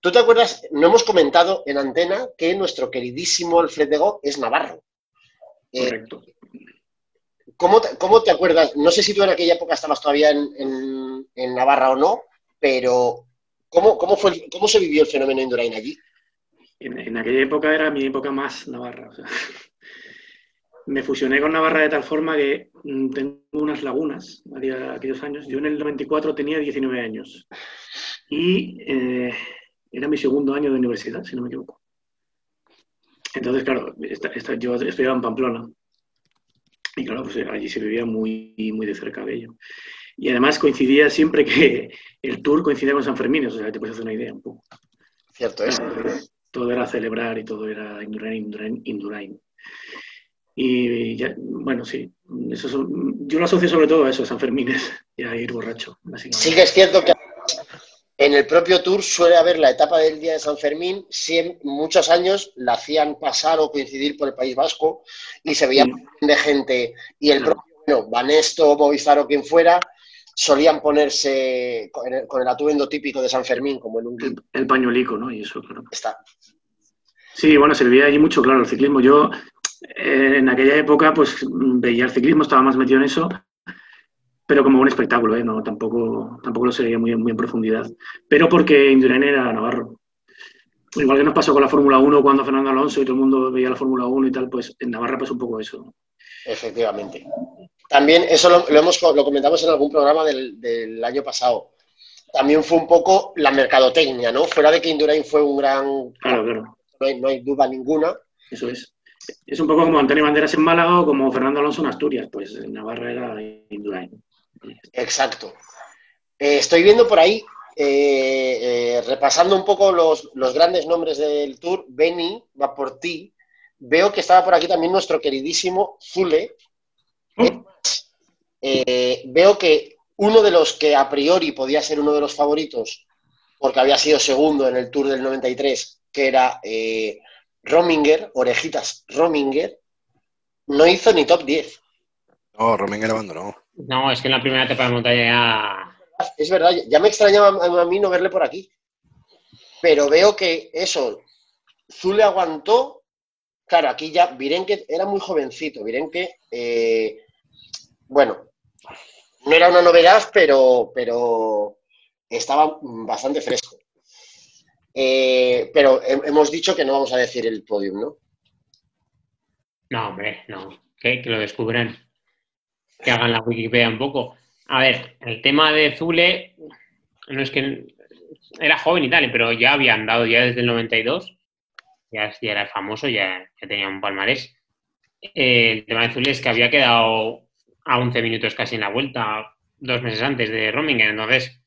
¿Tú te acuerdas? No hemos comentado en antena que nuestro queridísimo Alfred de Go es navarro. Eh, Correcto. ¿cómo, te, cómo te acuerdas? No sé si tú en aquella época estabas todavía en, en- en Navarra o no, pero ¿cómo, cómo, fue, ¿cómo se vivió el fenómeno Indurain allí? En, en aquella época era mi época más Navarra. o sea, me fusioné con Navarra de tal forma que mm, tengo unas lagunas aquella- aquellos años. Yo en el 94 tenía 19 años y eh, era mi segundo año de universidad, si no me equivoco. Entonces, claro, esta- esta- yo estudiaba en Pamplona y claro, pues allí se vivía muy, muy de cerca de ello. Y además coincidía siempre que el tour coincidía con San Fermín, o sea, te puedes hacer una idea un poco. Cierto es. Todo era celebrar y todo era Indurain, Indurain, Indurain. Y ya, bueno, sí, eso son- yo lo asocio sobre todo a eso, a San Fermines y a ir borracho. Sí que es cierto que en el propio Tour suele haber la etapa del Día de San Fermín, siem- muchos años la hacían pasar o coincidir por el País Vasco y se veía Sí. de gente y el Claro. propio bueno, Banesto, Movistar o quien fuera solían ponerse con el, con el atuendo típico de San Fermín como en un El, el pañuelico, ¿no? Y eso, claro. está. Sí, bueno, se vivía allí mucho, claro, el ciclismo. Yo Eh, en aquella época, pues veía el ciclismo, estaba más metido en eso, pero como un espectáculo, ¿eh? no, tampoco, tampoco lo seguía muy, muy en profundidad. Pero porque Indurain era Navarro. Igual que nos pasó con la Fórmula 1 cuando Fernando Alonso y todo el mundo veía la Fórmula 1 y tal, pues en Navarra pasó un poco eso. Efectivamente. También eso lo, hemos, lo comentamos en algún programa del, del, año pasado. También fue un poco la mercadotecnia, ¿no? Fuera de que Indurain fue un gran... Claro, claro. No hay, no hay duda ninguna. Eso es. Es un poco como Antonio Banderas en Málaga o como Fernando Alonso en Asturias. Pues en Navarra era Indurain. Exacto. Eh, estoy viendo por ahí, eh, eh, repasando un poco los, los, grandes nombres del Tour, Benny va por ti. Veo que estaba por aquí también nuestro queridísimo Zule. Oh. veo que uno de los que a priori podía ser uno de los favoritos, porque había sido segundo en el Tour del 93, que era Rominger, Orejitas Rominger, no hizo ni top 10. No, Rominger abandonó. No, es que en la primera etapa de montaña ya... Es verdad, ya me extrañaba a mí no verle por aquí. Pero veo que eso, Zule aguantó. Claro, aquí ya Virenque era muy jovencito. Virenque, eh, bueno, no era una novedad, pero, pero estaba bastante fresco. Eh, pero hemos dicho que no vamos a decir el podium, ¿no? No, hombre, no. Que, lo descubran que hagan la Wikipedia un poco. A ver, el tema de Zule, no es que era joven y tal, pero ya había andado ya desde el 92, ya, ya era famoso, ya, tenía un palmarés. Eh, el tema de Zule es que había quedado a 11 minutos casi en la vuelta, dos meses antes de Rominger, entonces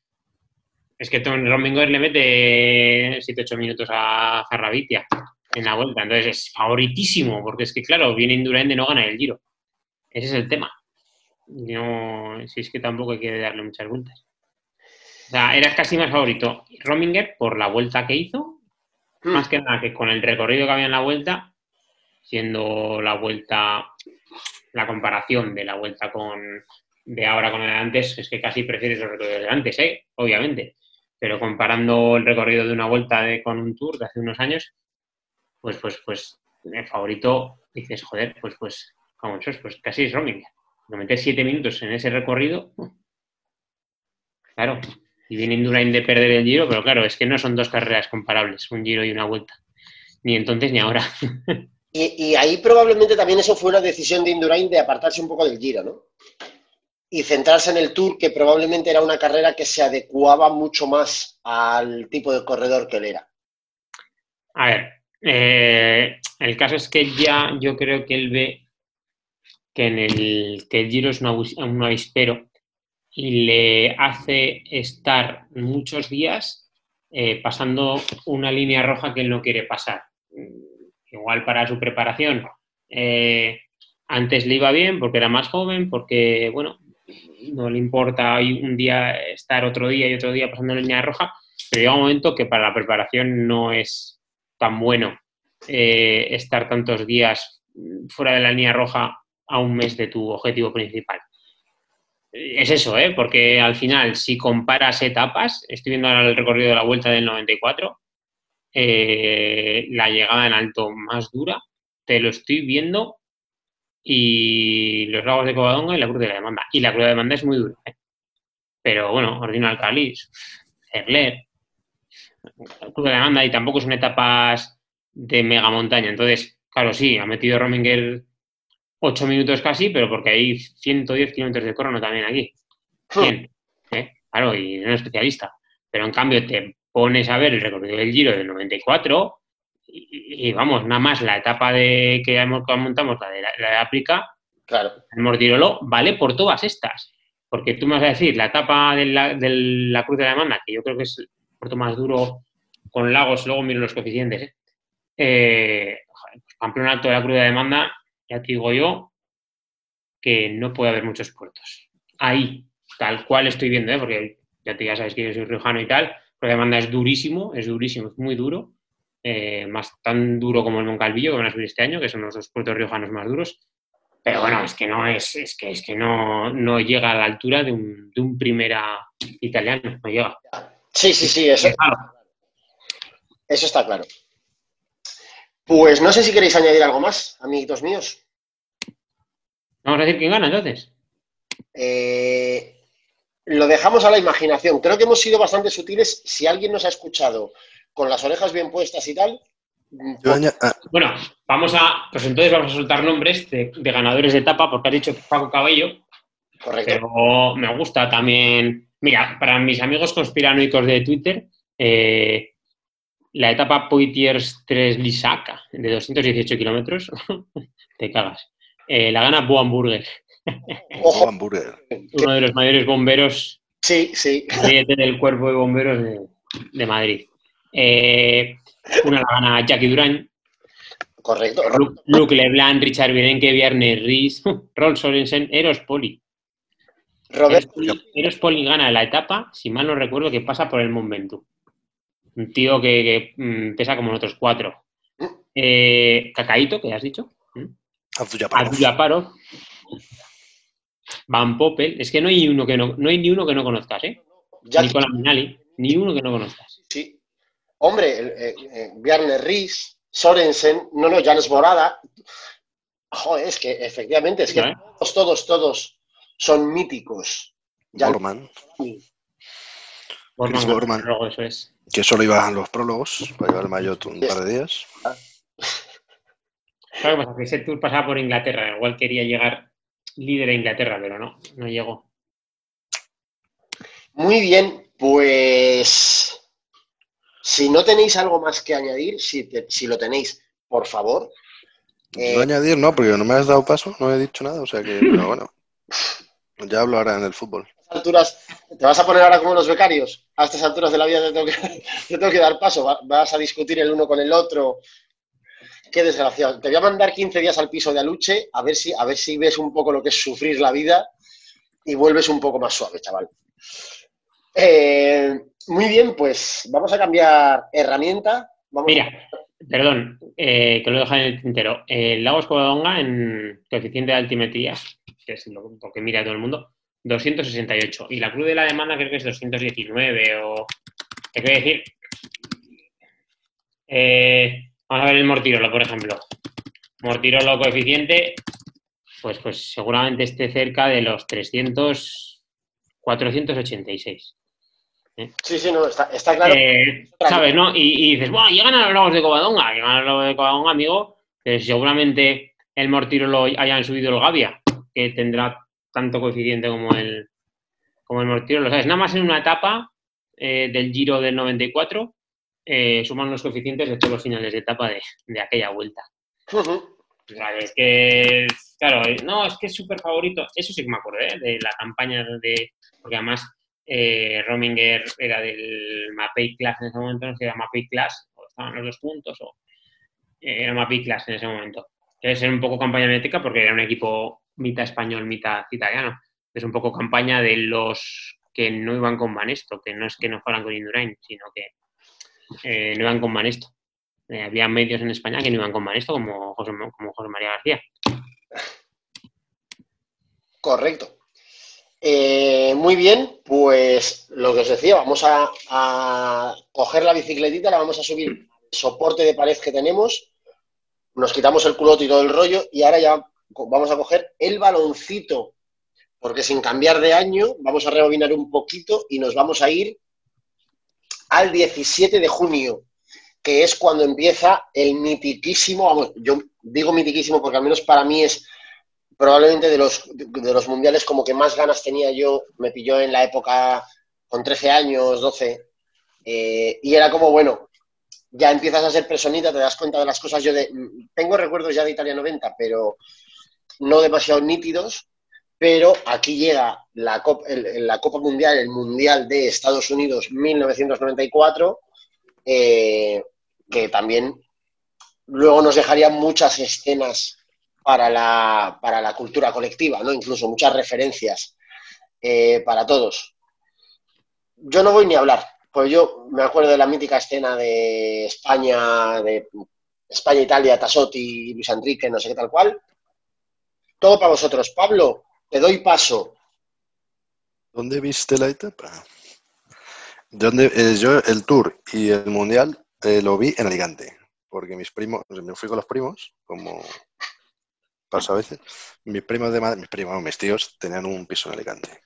es que Rominger le mete 7-8 minutos a Zarrabitia en la vuelta, entonces es favoritísimo, porque es que claro, viene Indurain de no ganar el Giro. Ese es el tema. No, si es que tampoco hay que darle muchas vueltas. O sea, era casi más favorito Rominger por la vuelta que hizo, hmm. más que nada que con el recorrido que había en la vuelta, siendo la vuelta, la comparación de la vuelta con de ahora con el de antes, es que casi prefieres los recorridos de antes, ¿eh? obviamente. Pero comparando el recorrido de una vuelta con un tour de hace unos años, pues, pues, pues, el favorito, dices, joder, pues, pues, como pues casi es Rominger lo metes siete minutos en ese recorrido, claro, y viene Indurain de perder el giro, pero claro, es que no son dos carreras comparables, un giro y una vuelta. Ni entonces ni ahora. Y, ahí probablemente también eso fue una decisión de Indurain de apartarse un poco del giro, ¿no? Y centrarse en el Tour, que probablemente era una carrera que se adecuaba mucho más al tipo de corredor que él era. A ver, eh, el caso es que ya yo creo que él ve que en el que el Giro es un avispero y le hace estar muchos días eh, pasando una línea roja que él no quiere pasar. Igual para su preparación, eh, antes le iba bien porque era más joven, porque, bueno, no le importa un día estar otro día y otro día pasando la línea roja, pero llega un momento que para la preparación no es tan bueno eh, estar tantos días fuera de la línea roja a un mes de tu objetivo principal. Es eso, ¿eh? porque al final, si comparas etapas, estoy viendo ahora el recorrido de la vuelta del 94, eh, la llegada en alto más dura, te lo estoy viendo, y los lagos de Covadonga y la cruz de la demanda. Y la cruz de la demanda es muy dura. ¿eh? Pero bueno, Ordino Calis, Cerler, la cruz de la demanda, y tampoco son etapas de mega montaña. Entonces, claro, sí, ha metido Rominger 8 minutos casi, pero porque hay 110 kilómetros de crono también aquí. 100, ¿eh? Claro, y no es especialista. Pero en cambio te pones a ver el recorrido del Giro del 94 y, vamos, nada más la etapa de que montamos, la de la, de África, claro. el Mortirolo, vale por todas estas. Porque tú me vas a decir, la etapa de la, de la Cruz de la Demanda, que yo creo que es el puerto más duro con lagos, luego miro los coeficientes, ¿eh? eh campeonato de la Cruz de la Demanda, ya te digo yo que no puede haber muchos puertos. Ahí, tal cual estoy viendo, ¿eh? porque ya, te, ya sabes que yo soy riojano y tal, pero la demanda es durísimo, es durísimo, es muy duro, eh, más tan duro como el Moncalvillo que van a subir este año, que son los dos puertos riojanos más duros. Pero bueno, es que no es, es que es que no, no llega a la altura de un, de un primera italiano, no llega. Sí, sí, sí, eso, eso está claro. Pues no sé si queréis añadir algo más, amiguitos míos. Vamos a decir quién gana entonces. Eh, lo dejamos a la imaginación. Creo que hemos sido bastante sutiles. Si alguien nos ha escuchado con las orejas bien puestas y tal, Yo aña- ah, Bueno, vamos a. Pues entonces vamos a soltar nombres de, de ganadores de etapa, porque has dicho Paco Cabello, correcto. pero me gusta también. Mira, para mis amigos conspiranoicos de Twitter, eh, la etapa Poitiers 3 Lisaca, de 218 kilómetros, te cagas. Eh, la gana Bo Hamburger, Ojo, hamburger. uno de los mayores bomberos sí, sí. del cuerpo de bomberos de, de Madrid. Eh, una la gana Jackie Durán, Correcto. Lu- Luke Leblanc, Richard Virenque, Viernes Ries, Rolf Sorensen, Eros Poli. Roberto, Eros Poli- Eros Poli gana la etapa, si mal no recuerdo, que pasa por el Mont Ventoux. Un tío que, que, mm, pesa como nosotros cuatro. Eh, Cacaíto, que has dicho. Abdul-Jabbar. Abdullah Van Poppel. Es que no hay uno que no, no hay ni uno que no conozcas, ¿eh? ya- Nicola Minali, ni uno que no conozcas. sí. Hombre, eh, eh, Bjarne Ries, Sorensen, no, no, Janes Borada. Joder, es que efectivamente, es que ¿eh? todos, todos, todos son míticos. Ya- Borman, Borman, Borman. luego eso es. que solo iba a los prólogos, para llevar el maillot un par de días. Claro, pasa que ese tour pasaba por Inglaterra. Igual quería llegar líder a Inglaterra, pero no, no llegó. Muy bien, pues si no tenéis algo más que añadir, si, te- si lo tenéis, por favor. eh, No añadir, no, porque no me has dado paso, no he dicho nada, o sea que, pero bueno. Ya hablo ahora en el fútbol. a estas alturas, ¿te vas a poner ahora como los becarios? A estas alturas de la vida te tengo que, te tengo que dar paso, va- vas a discutir el uno con el otro. Qué desgraciado. Te voy a mandar 15 días al piso de Aluche a ver si, a ver si ves un poco lo que es sufrir la vida y vuelves un poco más suave, chaval. Eh, muy bien, pues vamos a cambiar herramienta. Vamos Mira, perdón, eh, que lo he dejado en el tintero. El lago Escovadonga en coeficiente de altimetría, que es lo, que mira todo el mundo, 268. Y la cruz de la demanda creo que es 219 o... ¿Qué quiere decir? Eh, vamos a ver el Mortirolo, por ejemplo. Mortirolo coeficiente, pues, pues seguramente esté cerca de los 300, 486. Sí, sí, no, está, está claro. Eh, ¿Sabes, no? Y, y dices, ¡buah! Llegan a los lagos de Covadonga. Llegan a los lagos de Covadonga, amigo. que seguramente el Mortiro lo hayan subido el Gavia, que tendrá tanto coeficiente como el, como el Mortiro. Lo sabes, nada más en una etapa eh, del Giro del 94 eh, suman los coeficientes de todos los finales de etapa de, de aquella vuelta. Sea, es que, claro, no, es que es súper favorito. Eso sí que me acuerdo, ¿eh? De la campaña de. Porque además eh, Rominger era del Mapei Class en ese momento, no sé era Mapei Class, o estaban los dos juntos, o eh, era Mapei Class en ese momento. Debe ser un poco campaña métrica porque era un equipo mitad español, mitad italiano. Es un poco campaña de los que no iban con Banesto, que no es que no fueran con Indurain, sino que eh, no iban con Banesto. Había medios en España que no iban con Banesto, como José, como José María García. Correcto. Eh, muy bien, pues lo que os decía, vamos a, coger la bicicletita, la vamos a subir al soporte de pared que tenemos, nos quitamos el culote y todo el rollo y ahora ya vamos a coger el baloncito, porque sin cambiar de año vamos a rebobinar un poquito y nos vamos a ir al 17 de junio, que es cuando empieza el mitiquísimo, vamos, yo digo mitiquísimo porque al menos para mí es probablemente de los, de los mundiales como que más ganas tenía yo, me pilló en la época con 13 años, 12, eh, y era como, bueno, ya empiezas a ser personita, te das cuenta de las cosas. Yo de, tengo recuerdos ya de Italia 90, pero no demasiado nítidos, pero aquí llega la Copa, el- la Copa Mundial, el Mundial de Estados Unidos 1994, eh, que también luego nos dejaría muchas escenas para la, para la cultura colectiva, ¿no? Incluso muchas referencias eh, para todos. Yo no voy ni a hablar, pues yo me acuerdo de la mítica escena de España, de España, Italia, Tassotti, Luis Enrique, no sé qué tal cual. Todo para vosotros. Pablo, te doy paso. ¿Dónde viste la etapa? ¿Dónde, eh, yo el Tour y el Mundial eh, lo vi en Alicante. porque mis primos, me fui con los primos, como a veces. Mis primos de mis primos, mis tíos, tenían un piso en Alicante.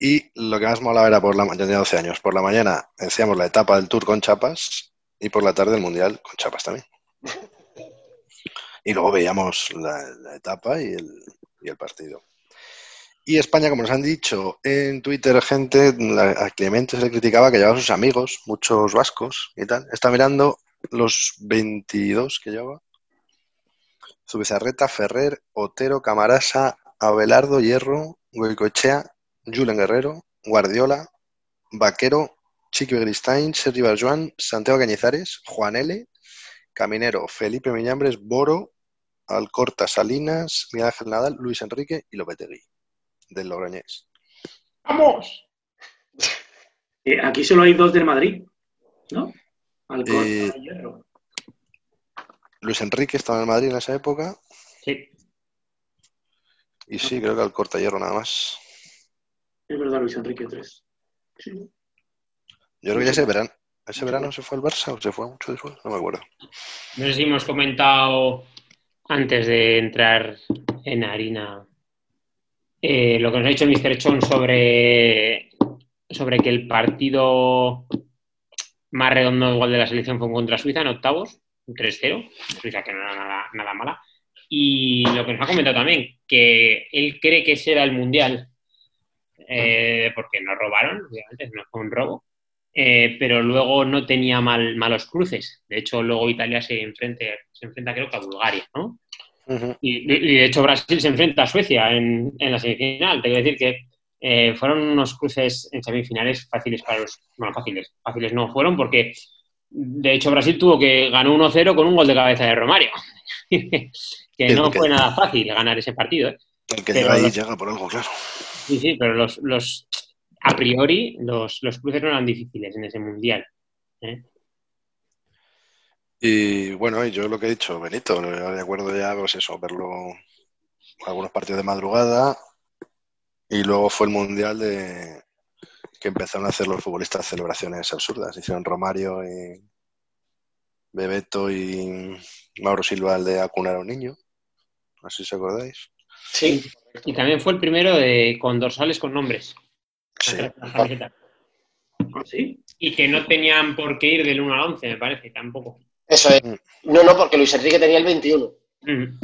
Y lo que más molaba era por la mañana, tenía 12 años, por la mañana hacíamos la etapa del tour con chapas y por la tarde el mundial con chapas también. Y luego veíamos la, etapa y el, y el partido. Y España, como nos han dicho en Twitter, gente, a Clemente se le criticaba que llevaba a sus amigos, muchos vascos y tal. Está mirando los 22 que llevaba. Zubizarreta, Ferrer, Otero, Camarasa, Abelardo, Hierro, Goicoechea, Julen Guerrero, Guardiola, Vaquero, Chiqui Gristain, Sergi Barjuan, Santiago Cañizares, Juan L., Caminero, Felipe Miñambres, Boro, Alcorta, Salinas, Miguel Ángel Nadal, Luis Enrique y Lopetegui, del Logroñés. ¡Vamos! Eh, aquí solo hay dos del Madrid, ¿no? Alcorta Eh, y Hierro. Luis Enrique estaba en el Madrid en esa época Sí. y sí, creo que Alcorta Hierro nada más. Es verdad, Luis Enrique 3. Sí. Yo creo que ya ese verano, ese verano se fue al Barça o se fue mucho después, no me acuerdo. No sé si hemos comentado antes de entrar en harina eh, lo que nos ha dicho el Mr. Chon sobre, sobre que el partido más redondo igual de la selección fue contra Suiza en octavos, un 3-0, Suiza que no era nada, nada mala. Y lo que nos ha comentado también, que él cree que ese era el mundial, eh, porque nos robaron, obviamente, no fue un robo, eh, pero luego no tenía mal, malos cruces. De hecho, luego Italia se, enfrente, se enfrenta, creo que a Bulgaria, ¿no? Y, de hecho Brasil se enfrenta a Suecia en, en la semifinal. Te quiero decir que eh, fueron unos cruces en semifinales fáciles para los... Bueno, fáciles. Fáciles no fueron porque, de hecho, Brasil tuvo que ganó 1-0 con un gol de cabeza de Romario. que Sí, no fue nada fácil ganar ese partido. ¿eh? El que Pero llega ahí lo- llega por algo, claro. Sí, sí, pero los, los a priori los, los cruces no eran difíciles en ese mundial. ¿eh? Y bueno, yo lo que he dicho, Benito, de acuerdo ya, pues eso, verlo algunos partidos de madrugada y luego fue el mundial de que empezaron a hacer los futbolistas celebraciones absurdas. Hicieron Romario y Bebeto y Mauro Silva el de acunar a un niño. Así os acordáis. Sí, Y también fue el primero de con dorsales con nombres. Sí. La camiseta. ¿Ah, ¿Sí? Y que no tenían por qué ir del 1 al 11, me parece, tampoco. eso es. No, no, porque Luis Enrique tenía el 21. Mm.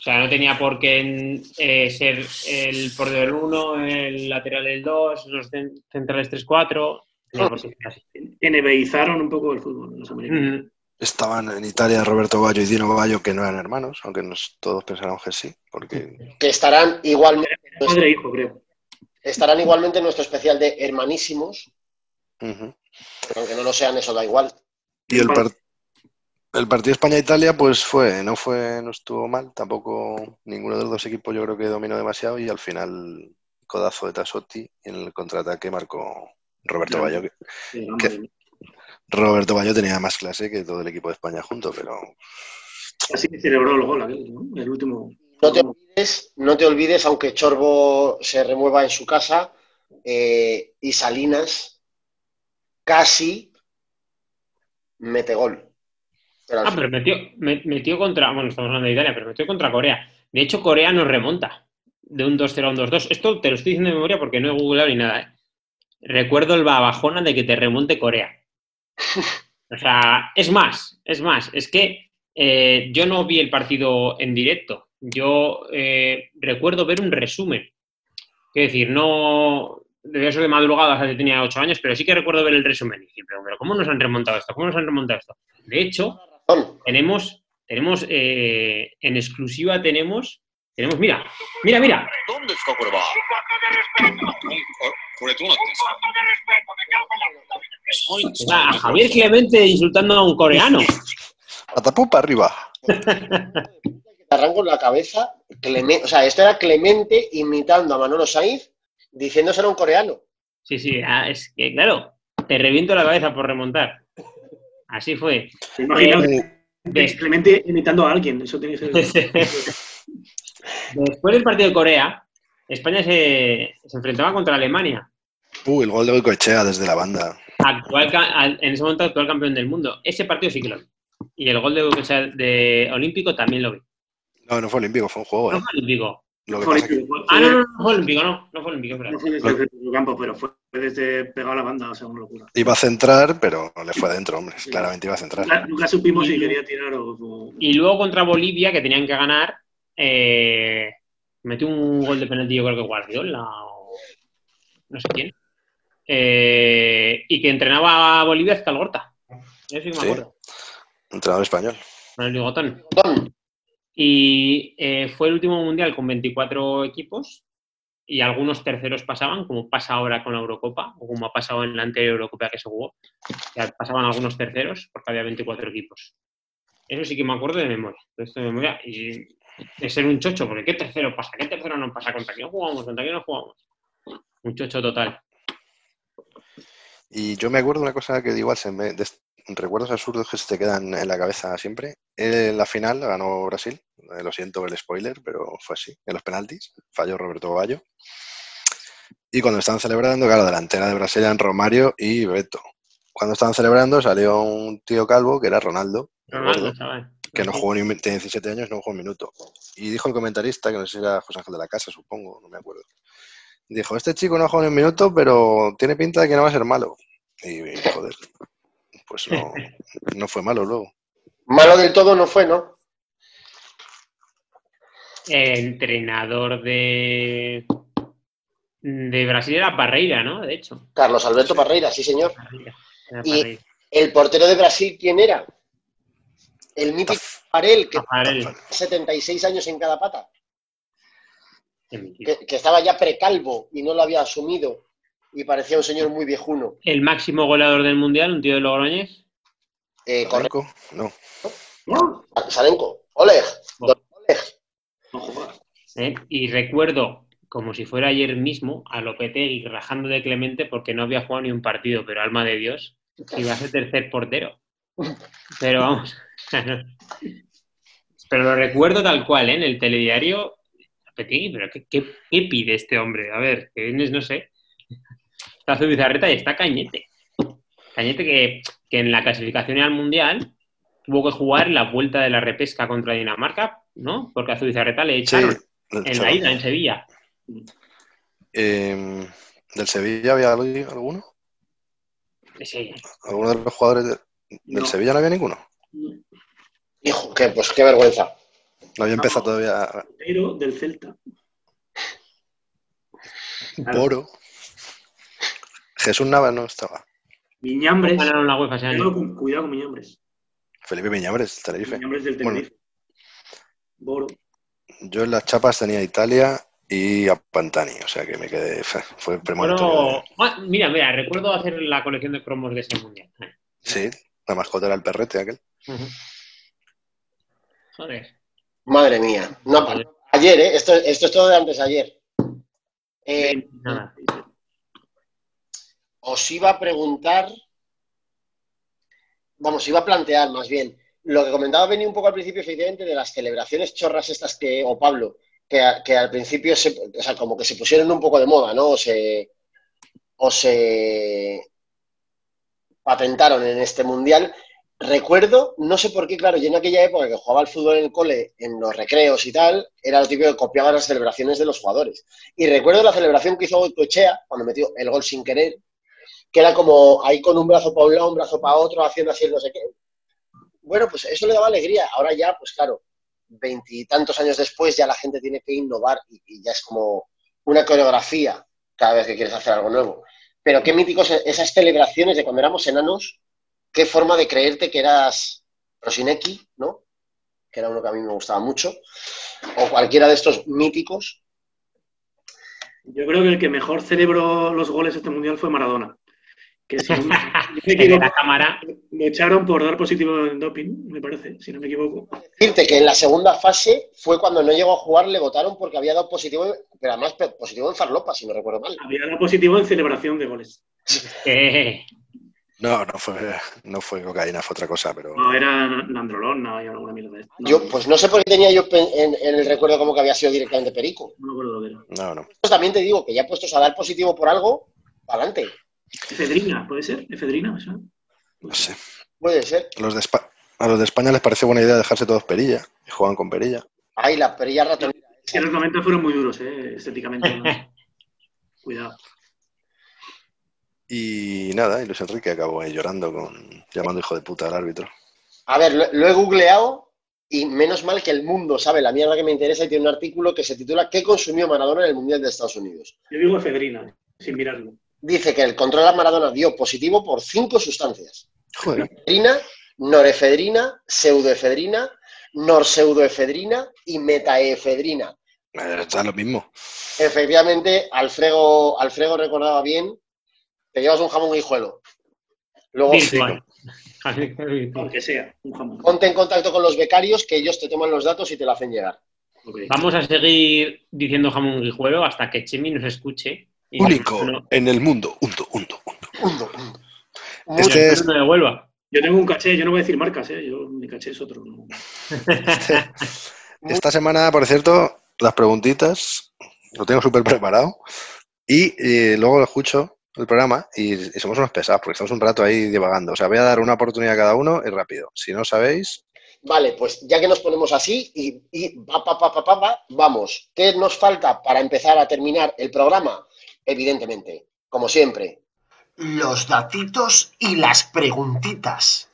O sea, no tenía por qué eh, ser el portero del 1, el lateral del 2, los cen- centrales 3-4. Tenía por qué ser así. NBizaron un poco el fútbol los americanos. Mm. Estaban en Italia Roberto Bayo y Dino Bayo, que no eran hermanos, aunque nos, todos pensáramos que sí, porque Que estarán igualmente, Padre e hijo, creo. estarán igualmente en nuestro especial de hermanísimos, Ujú. pero aunque no lo sean, eso da igual. Y el, par- el partido España-Italia, pues fue, no fue, no estuvo mal, tampoco ninguno de los dos equipos yo creo que dominó demasiado y al final codazo de Tassotti y en el contraataque marcó Roberto Claro. Bayo. Roberto Bayo tenía más clase que todo el equipo de España junto, pero Así que celebró el gol aquel, ¿no? El último. No te olvides, no te olvides, aunque Chorbo se remueva en su casa eh, y Salinas casi mete gol. Pero Ah, pero metió, me- metió contra, bueno, estamos hablando de Italia, pero metió contra Corea. De hecho, Corea nos remonta de un 2-0 a un 2-2. Esto te lo estoy diciendo de memoria porque no he googleado ni nada. ¿eh? Recuerdo el babajona de que te remonte Corea. O sea, es más, es más, es que eh, yo no vi el partido en directo. Yo eh, recuerdo ver un resumen. Es decir, no. Debía ser de madrugada, o sea, yo tenía 8 años, pero sí que recuerdo ver el resumen. Y dije, pero, pero ¿cómo nos han remontado esto? ¿Cómo nos han remontado esto? De hecho, tenemos, tenemos, eh, en exclusiva tenemos, tenemos, mira, mira, mira. ¿Dónde está por abajo? A Javier Clemente insultando a un coreano. Atapupa arriba. Arranco la cabeza, Clemente, o sea, esto era Clemente imitando a Manolo Saiz diciéndoselo a un coreano. Sí, sí, ah, es que claro, te reviento la cabeza por remontar. Así fue. Imaginaos Eh, que Clemente imitando a alguien. Eso tiene que ser. Después del partido de Corea, España se, se enfrentaba contra Alemania, Uh, el gol de Goicoechea desde la banda. actual, en ese momento actual campeón del mundo. Ese partido sí que lo vi. Y el gol de, de Olímpico también lo vi. No, no fue olímpico, fue un juego. No ¿eh? fue Olímpico. Lo que Fue pasa que Ah, no, no, no fue Olímpico, no. No fue Olímpico. No fue desde el campo, pero fue desde pegado a la banda, o sea, una locura. iba a centrar, pero le fue adentro, hombre. Claramente iba a centrar. Nunca, nunca supimos si quería tirar o... o- Y luego contra Bolivia, que tenían que ganar, eh, metió un gol de penalti, yo creo que Guardiola o no sé quién. Eh, y que entrenaba a Bolivia hasta el Gorta. Eso sí que me Sí. acuerdo. Entrenador español. Con el bigotón. Don, Y eh, fue el último mundial con 24 equipos y algunos terceros pasaban, como pasa ahora con la Eurocopa, o como ha pasado en la anterior Eurocopa que se jugó. Ya pasaban algunos terceros porque había 24 equipos. Eso sí que me acuerdo de memoria. de memoria y de ser un chocho, porque ¿qué tercero pasa? ¿Qué tercero no pasa? ¿Contra quién jugamos? ¿Contra quién no jugamos? Un chocho total. Y yo me acuerdo una cosa que igual se me. Recuerdos absurdos que se te quedan en la cabeza siempre. En la final ganó Brasil. Eh, Lo siento el spoiler, pero fue así. En los penaltis falló Roberto Bayo. Y cuando estaban celebrando, claro, delantera de Brasil eran Romario y Beto. Cuando estaban celebrando salió un tío calvo que era Ronaldo, Ronaldo, chaval. que no jugó ni un, tenía 17 años, no jugó un minuto. Y dijo el comentarista, que no sé si era José Ángel de la Casa, supongo, no me acuerdo. Dijo, este chico no ha jugado ni un minuto, pero tiene pinta de que no va a ser malo. Y, joder, pues no, no fue malo luego. malo del todo no fue, ¿no? Entrenador de, de Brasil era Parreira, ¿no? De hecho. Carlos Alberto Parreira, sí, señor. Parreira. Era Y-. El portero de Brasil, ¿quién era? El mítico Farel, que Tafarel. 76 años en cada pata, que estaba ya precalvo y no lo había asumido y parecía un señor muy viejuno. El máximo goleador del mundial, un tío de Logroñés. Eh, correcto, No, ¡No! Salenko. Oleg, don Oleg. No. ¿eh? Y recuerdo, como si fuera ayer mismo, a Lopetegui rajando de Clemente porque no había jugado ni un partido, pero alma de Dios, iba a ser tercer portero. Pero vamos. pero lo recuerdo tal cual, ¿eh? en el telediario. Lopetegui, pero ¿qué, qué, qué pide este hombre? A ver, que vienes, no sé. Está Zubizarreta y está Cañete. Cañete que, que en la clasificación al Mundial tuvo que jugar la vuelta de la repesca contra Dinamarca, ¿no? Porque a Zubizarreta le echaron en la ida, en Sevilla. Eh, ¿Del Sevilla había alguno? Sí. ¿Alguno de los jugadores de- del No. Sevilla no había ninguno? Hijo, que, pues qué vergüenza. No había empezado todavía Pero del Celta. Claro. Boro. Jesús Navas no estaba. Miñambres. Ganaron la UEFA ese Cuidado año. con, cuidado con Miñambres. Felipe Miñambres, Tenerife. Miñambres del Bueno. Tenerife. Boro. Yo en las chapas tenía Italia y a Pantani, o sea que me quedé. Fue premonitorio. Bueno, ah, mira, mira, recuerdo hacer la colección de cromos de ese mundial. Sí, la mascota era el perrete aquel. Joder. Madre mía. No, ayer, ¿eh? Esto, esto es todo de antes de ayer. Eh, Nada. Os iba a preguntar, vamos, iba a plantear más bien, lo que comentaba Benny un poco al principio, efectivamente, de las celebraciones chorras estas que, o Pablo, que, al principio, se, o sea, como que se pusieron un poco de moda, ¿no? O se, o se patentaron en este mundial. Recuerdo, no sé por qué, claro, yo en aquella época que jugaba al fútbol en el cole, en los recreos y tal, era lo típico que copiaba las celebraciones de los jugadores. Y recuerdo la celebración que hizo Goicoechea cuando metió el gol sin querer, que era como ahí con un brazo para un lado, un brazo para otro, haciendo así no sé qué. Bueno, pues eso le daba alegría. Ahora ya, pues claro, veintitantos años después ya la gente tiene que innovar y, ya es como una coreografía cada vez que quieres hacer algo nuevo. Pero qué míticos esas celebraciones de cuando éramos enanos, qué forma de creerte que eras Rosineki, ¿no? Que era uno que a mí me gustaba mucho, o cualquiera de estos míticos. Yo creo que el que mejor celebró los goles este mundial fue Maradona. Que si no me, equivoco, la cámara. lo echaron por dar positivo en doping, me parece, si no me equivoco. Decirte que en la segunda fase fue cuando no llegó a jugar, le votaron porque había dado positivo, pero además positivo en farlopa, si no recuerdo mal. Había dado positivo en celebración de goles. Eh, No, no fue, no fue cocaína, fue otra cosa, pero. No, era Nandrolón, no, había alguna mierda de esto. No, Yo, pues no sé por qué tenía yo en el recuerdo como que había sido directamente Perico. no me acuerdo lo que era. No, no. Pues también te digo que ya puestos a dar positivo por algo, adelante. Efedrina, ¿puede ser? ¿Efedrina? No sé. Puede ser. Los de, Espa- a los de España les parece buena idea dejarse todos perilla y juegan con perilla. Ay, la perilla ratonera. Es que los 90 fueron muy duros, ¿eh? estéticamente. ¿no? Cuidado. Y nada, y Luis Enrique acabó ahí llorando con llamando hijo de puta al árbitro. A ver, lo, lo he googleado y menos mal que el mundo sabe la mierda que me interesa y tiene un artículo que se titula ¿Qué consumió Maradona en el Mundial de Estados Unidos? Yo digo efedrina, sin mirarlo. Dice que el control a Maradona dio positivo por cinco sustancias. Joder. Norefedrina, pseudoefedrina, norseudoefedrina y metaefedrina. Está lo mismo. Efectivamente, Alfredo, Alfredo recordaba bien, te llevas un jamón guijuelo. Luego. Aunque sea, un jamón. ponte en contacto con los becarios que ellos te toman los datos y te lo hacen llegar. Vamos a seguir diciendo jamón guijuelo hasta que Chemi nos escuche. Y Único no, en el mundo. Undo, undo, undo. Hundo. Este es- no me devuelva. Yo tengo un caché, yo no voy a decir marcas, ¿eh? Yo, mi caché es otro. ¿no? Esta semana, por cierto, las preguntitas lo tengo súper preparado. Y eh, luego lo escucho el programa y, y somos unos pesados porque estamos un rato ahí divagando. O sea, voy a dar una oportunidad a cada uno y rápido. Si no sabéis, Vale, pues ya que nos ponemos así y, y pa, pa, pa, vamos. ¿Qué nos falta para empezar a terminar el programa? Evidentemente, como siempre, Los datitos y las preguntitas.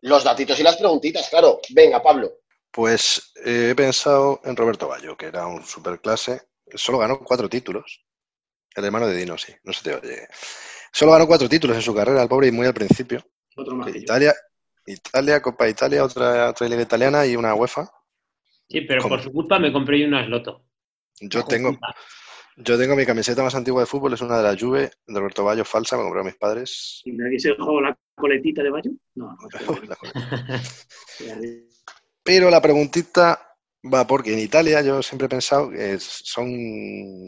los datitos y las preguntitas, claro. Venga, Pablo. pues eh, he pensado en Roberto Bayo, que era un superclase. Solo ganó cuatro títulos. El hermano de Dino, sí, no se te oye. Solo ganó cuatro títulos en su carrera, el pobre, y muy al principio. Otro más. Italia, Italia, Copa Italia, otra, otra liga italiana y una UEFA. Sí, pero ¿Cómo? por su culpa me compré yo unas loto. Yo tengo, yo tengo mi camiseta más antigua de fútbol, es una de la Juve, de Roberto Bayo, falsa, me compraron mis padres. ¿Y nadie se dejó la coletita de Bayo? No. La. Pero la preguntita va porque en Italia yo siempre he pensado que son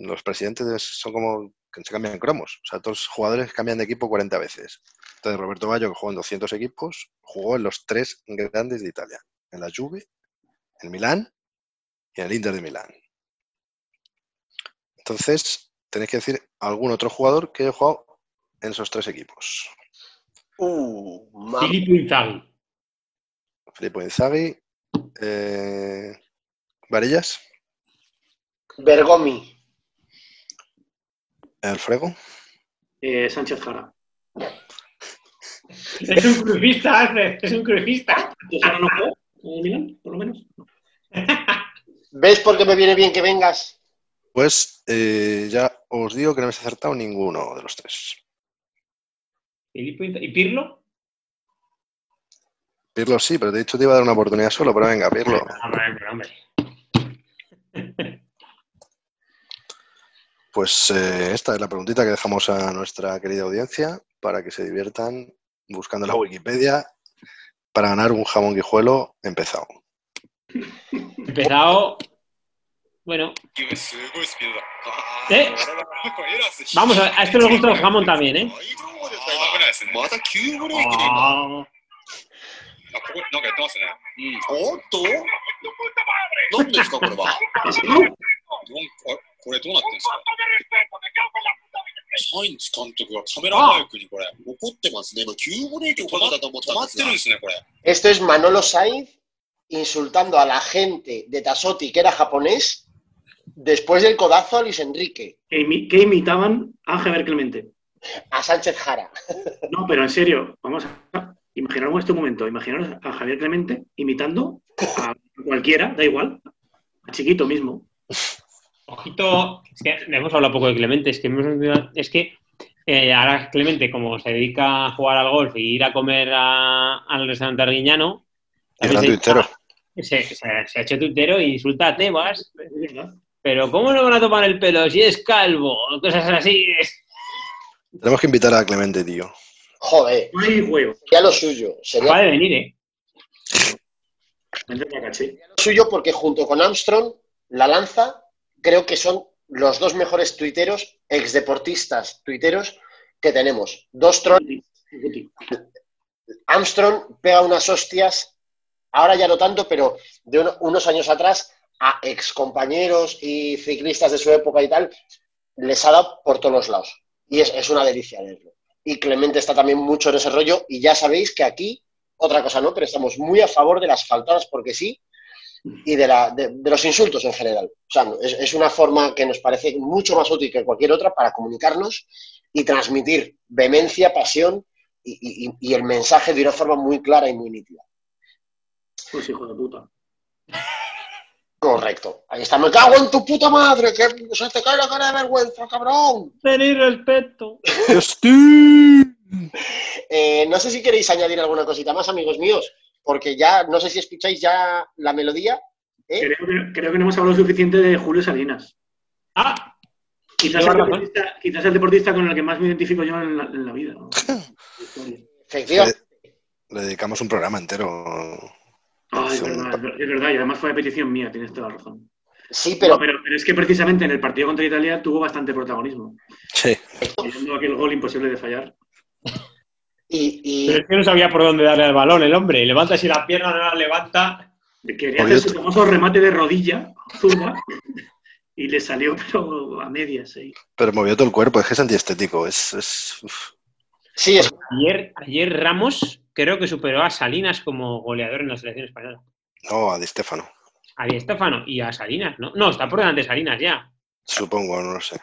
los presidentes de- son como que se cambian cromos. O sea, todos los jugadores cambian de equipo 40 veces. Entonces Roberto Bayo, que jugó en 200 equipos, jugó en los tres grandes de Italia. En la Juve, en Milán y en el Inter de Milán. Entonces, tenéis que decir algún otro jugador que haya jugado en esos tres equipos. Uh, ma- Filippo Inzaghi. Filippo Inzaghi, eh, Varillas, Bergomi. Alfredo. Eh, Sánchez Jara. Es un crucista, Alfred, es un crucista. ¿Sánchez Jara no jugó por lo menos? No. ¿Ves por qué me viene bien que vengas? Pues eh, ya os digo que no habéis acertado ninguno de los tres. ¿Y Pirlo? Pirlo sí, pero te he dicho que te iba a dar una oportunidad solo, pero venga, Pirlo. Hombre, hombre. Pues eh, esta es la preguntita que dejamos a nuestra querida audiencia para que se diviertan buscando la Wikipedia para ganar un jamón guijuelo empezado. Empezado. Bueno. ¿Eh? Vamos a, a esto nos gusta el jamón también, ¿eh? Ah. Ah. Esto es Manolo Sainz insultando a la gente de Tasoti que era japonés después del codazo a Luis Enrique, Que, imi- que imitaban a Javier Clemente. a Sánchez Jara. No, pero en serio, vamos a imaginaros este momento. Imaginaros a Javier Clemente imitando a cualquiera, da igual, a Chiquito mismo. ojito. Es que hemos hablado poco de Clemente. Es que, hemos- es que eh, ahora Clemente, como se dedica a jugar al golf y ir a comer a- al restaurante arguiñano, Y gran se-. Se, se- se ha hecho tuitero e insulta a Tebas. Pero ¿cómo no van a tomar el pelo si es calvo? Cosas así. Tenemos que invitar a Clemente, tío. Joder, hay juego. sería lo suyo. Sería Acaba de venir, ¿eh? Lo suyo porque junto con Armstrong, la lanza, creo que son los dos mejores tuiteros, exdeportistas tuiteros que tenemos. Dos trolls. Armstrong pega unas hostias, ahora ya no tanto, pero de uno- unos años atrás, a excompañeros y ciclistas de su época y tal, les ha dado por todos los lados. Y es, es una delicia verlo. Y Clemente está también mucho en ese rollo. Y ya sabéis que aquí otra cosa no, pero estamos muy a favor de las faltadas porque sí y de, la, de, de los insultos en general. O sea, es, es una forma que nos parece mucho más útil que cualquier otra para comunicarnos y transmitir vehemencia, pasión y, y- y el mensaje de una forma muy clara y muy nítida. Pues hijo de puta. Correcto. Ahí está. Me cago en tu puta madre, que se te cae la cara de vergüenza, cabrón. Tenéis respeto. Eh, no sé si queréis añadir alguna cosita más, amigos míos, porque ya no sé si escucháis ya la melodía. ¿eh? Creo que, creo que no hemos hablado suficiente de Julio Salinas. Ah, Quizás el, deportista, quizás el deportista con el que más me identifico yo en la, en la vida. ¿no? Efectivamente. Le dedicamos un programa entero. Ay, es verdad, es ver- es verdad, y además fue a petición mía, tienes toda la razón. Sí, pero No, pero, pero es que precisamente en el partido contra Italia tuvo bastante protagonismo. Sí. Teniendo aquel gol imposible de fallar. y, y- pero es que no sabía por dónde darle al balón el hombre. Levanta si la pierna no la levanta. Quería hacer su famoso remate de rodilla, zurda, y le salió pero a medias. sí. Pero movió todo el cuerpo, es que es antiestético. Es, es- sí, es, Ayer, ayer Ramos creo que superó a Salinas como goleador en la selección española. No, a Di Stefano, A Di Stéfano y a Salinas, ¿no? No, está por delante de Salinas ya. supongo, no lo sé.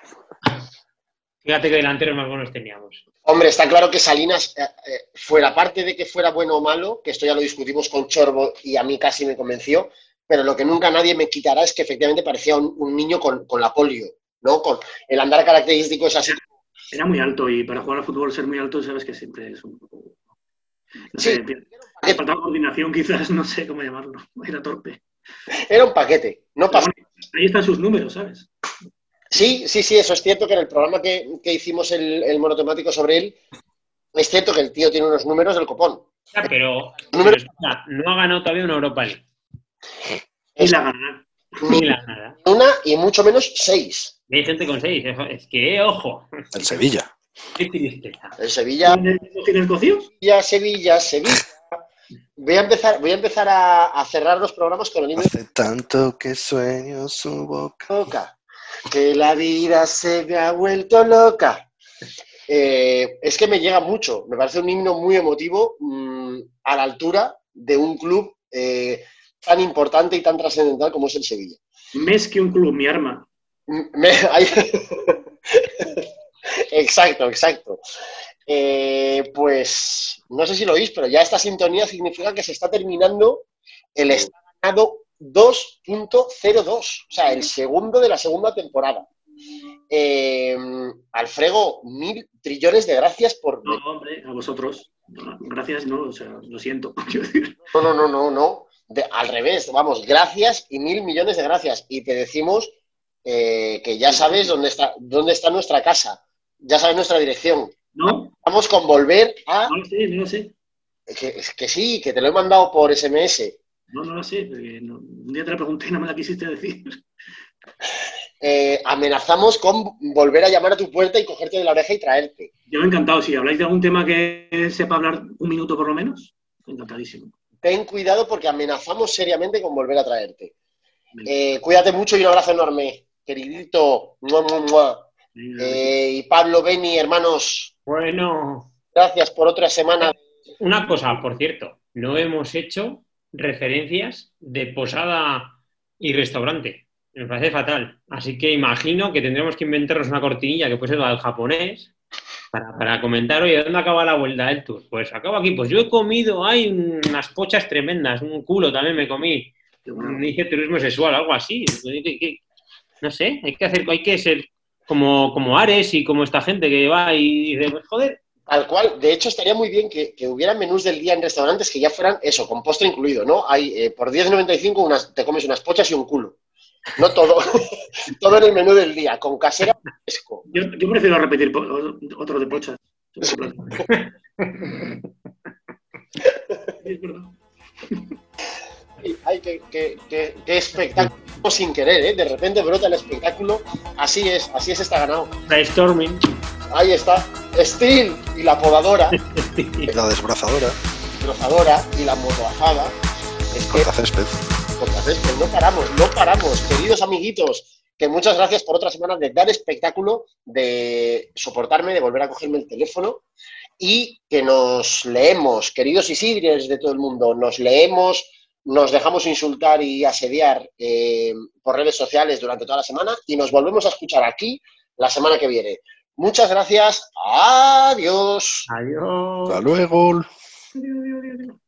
Fíjate que delanteros más buenos teníamos. hombre, está claro que Salinas, eh, eh, fuera parte de que fuera bueno o malo, que esto ya lo discutimos con Chorbo y a mí casi me convenció, pero lo que nunca nadie me quitará es que efectivamente parecía un, un niño con, con la polio, ¿no? Con el andar característico es así. Era muy alto y para jugar al fútbol ser muy alto sabes que siempre es un poco... No Sí. sé, le faltaba coordinación quizás, no sé cómo llamarlo. Era torpe. Era un paquete, no pasa. bueno, ahí están sus números, ¿sabes? Sí, sí, sí, eso es cierto que en el programa que, que hicimos el, el monotemático sobre él, es cierto que el tío tiene unos números del copón. Ya, pero, Número- pero espera, no ha ganado todavía una Europa League. Y la ganará. Ni la nada. una y mucho menos seis. Y hay gente con seis. Es que, ojo, El Sevilla. Qué tristeza. El Sevilla, ¿Tienes cocidos? Sevilla, Sevilla, Sevilla. Voy a empezar, voy a, empezar a, a cerrar los programas con el himno Hace tanto que sueño su boca. loca, que la vida se me ha vuelto loca. Eh, es que me llega mucho, me parece un himno muy emotivo, mm, a la altura de un club eh, tan importante y tan trascendental como es el Sevilla. Mes que un club, mi arma. Mm, me- hay- exacto, exacto. Eh, pues no sé si lo oís, pero ya esta sintonía significa que se está terminando el está ganado 2.02, o sea, el segundo de la segunda temporada. Eh, Alfredo, mil trillones de gracias por... No, hombre, a vosotros. Gracias, no, o sea, lo siento. No, no, no, no, no. De- al revés, vamos, gracias y mil millones de gracias. Y te decimos eh, que ya sabes dónde está, dónde está nuestra casa, ya sabes nuestra dirección. No, Vamos con volver a... no lo sé, no lo sé. Que, que sí, que te lo he mandado por SMS. No, no lo sé. porque no- un día te la pregunté y no me la quisiste decir. Eh, amenazamos con volver a llamar a tu puerta y cogerte de la oreja y traerte. Yo encantado. Si habláis de algún tema que sepa hablar un minuto por lo menos, encantadísimo. Ten cuidado porque amenazamos seriamente con volver a traerte. Eh, cuídate mucho y un abrazo enorme, queridito. Mua, mua, mua. Eh, y Pablo, Beni, hermanos, Bueno, gracias por otra semana. una cosa, por cierto, no hemos hecho referencias de posada y restaurante. Me parece fatal. Así que imagino que tendremos que inventarnos una cortinilla que puede ser al japonés para, para comentar, oye, ¿dónde acaba la vuelta del tour? Pues acabo aquí. Pues yo he comido, hay unas pochas tremendas, un culo también me comí. turismo sexual, algo así. No sé, hay que hacer, hay que ser como, como Ares y como esta gente que va y dice, pues joder, Al cual, de hecho, estaría muy bien que, que hubiera menús del día en restaurantes que ya fueran eso, con postre incluido, ¿no? Hay eh, por 10.95 unas, te comes unas pochas y un culo. No todo, todo en el menú del día, con casera fresco. Yo, yo prefiero repetir otro de pochas. Es verdad. Ay, qué, qué- qué- qué espectáculo sin querer, ¿eh? De repente brota el espectáculo. Así es, así es, está ganado. brainstorming. Ahí está. Steel y la podadora, La desbrozadora, trozadora y la motoazada. Es que cortacésped. Cortacésped, no paramos, no paramos, queridos amiguitos. Que muchas gracias por otra semana de dar espectáculo, de soportarme, de volver a cogerme el teléfono y que nos leemos, queridos Isidres de todo el mundo, nos leemos, nos dejamos insultar y asediar eh, por redes sociales durante toda la semana y nos volvemos a escuchar aquí la semana que viene. Muchas gracias. Adiós. Adiós. Hasta luego. Adiós, adiós, adiós.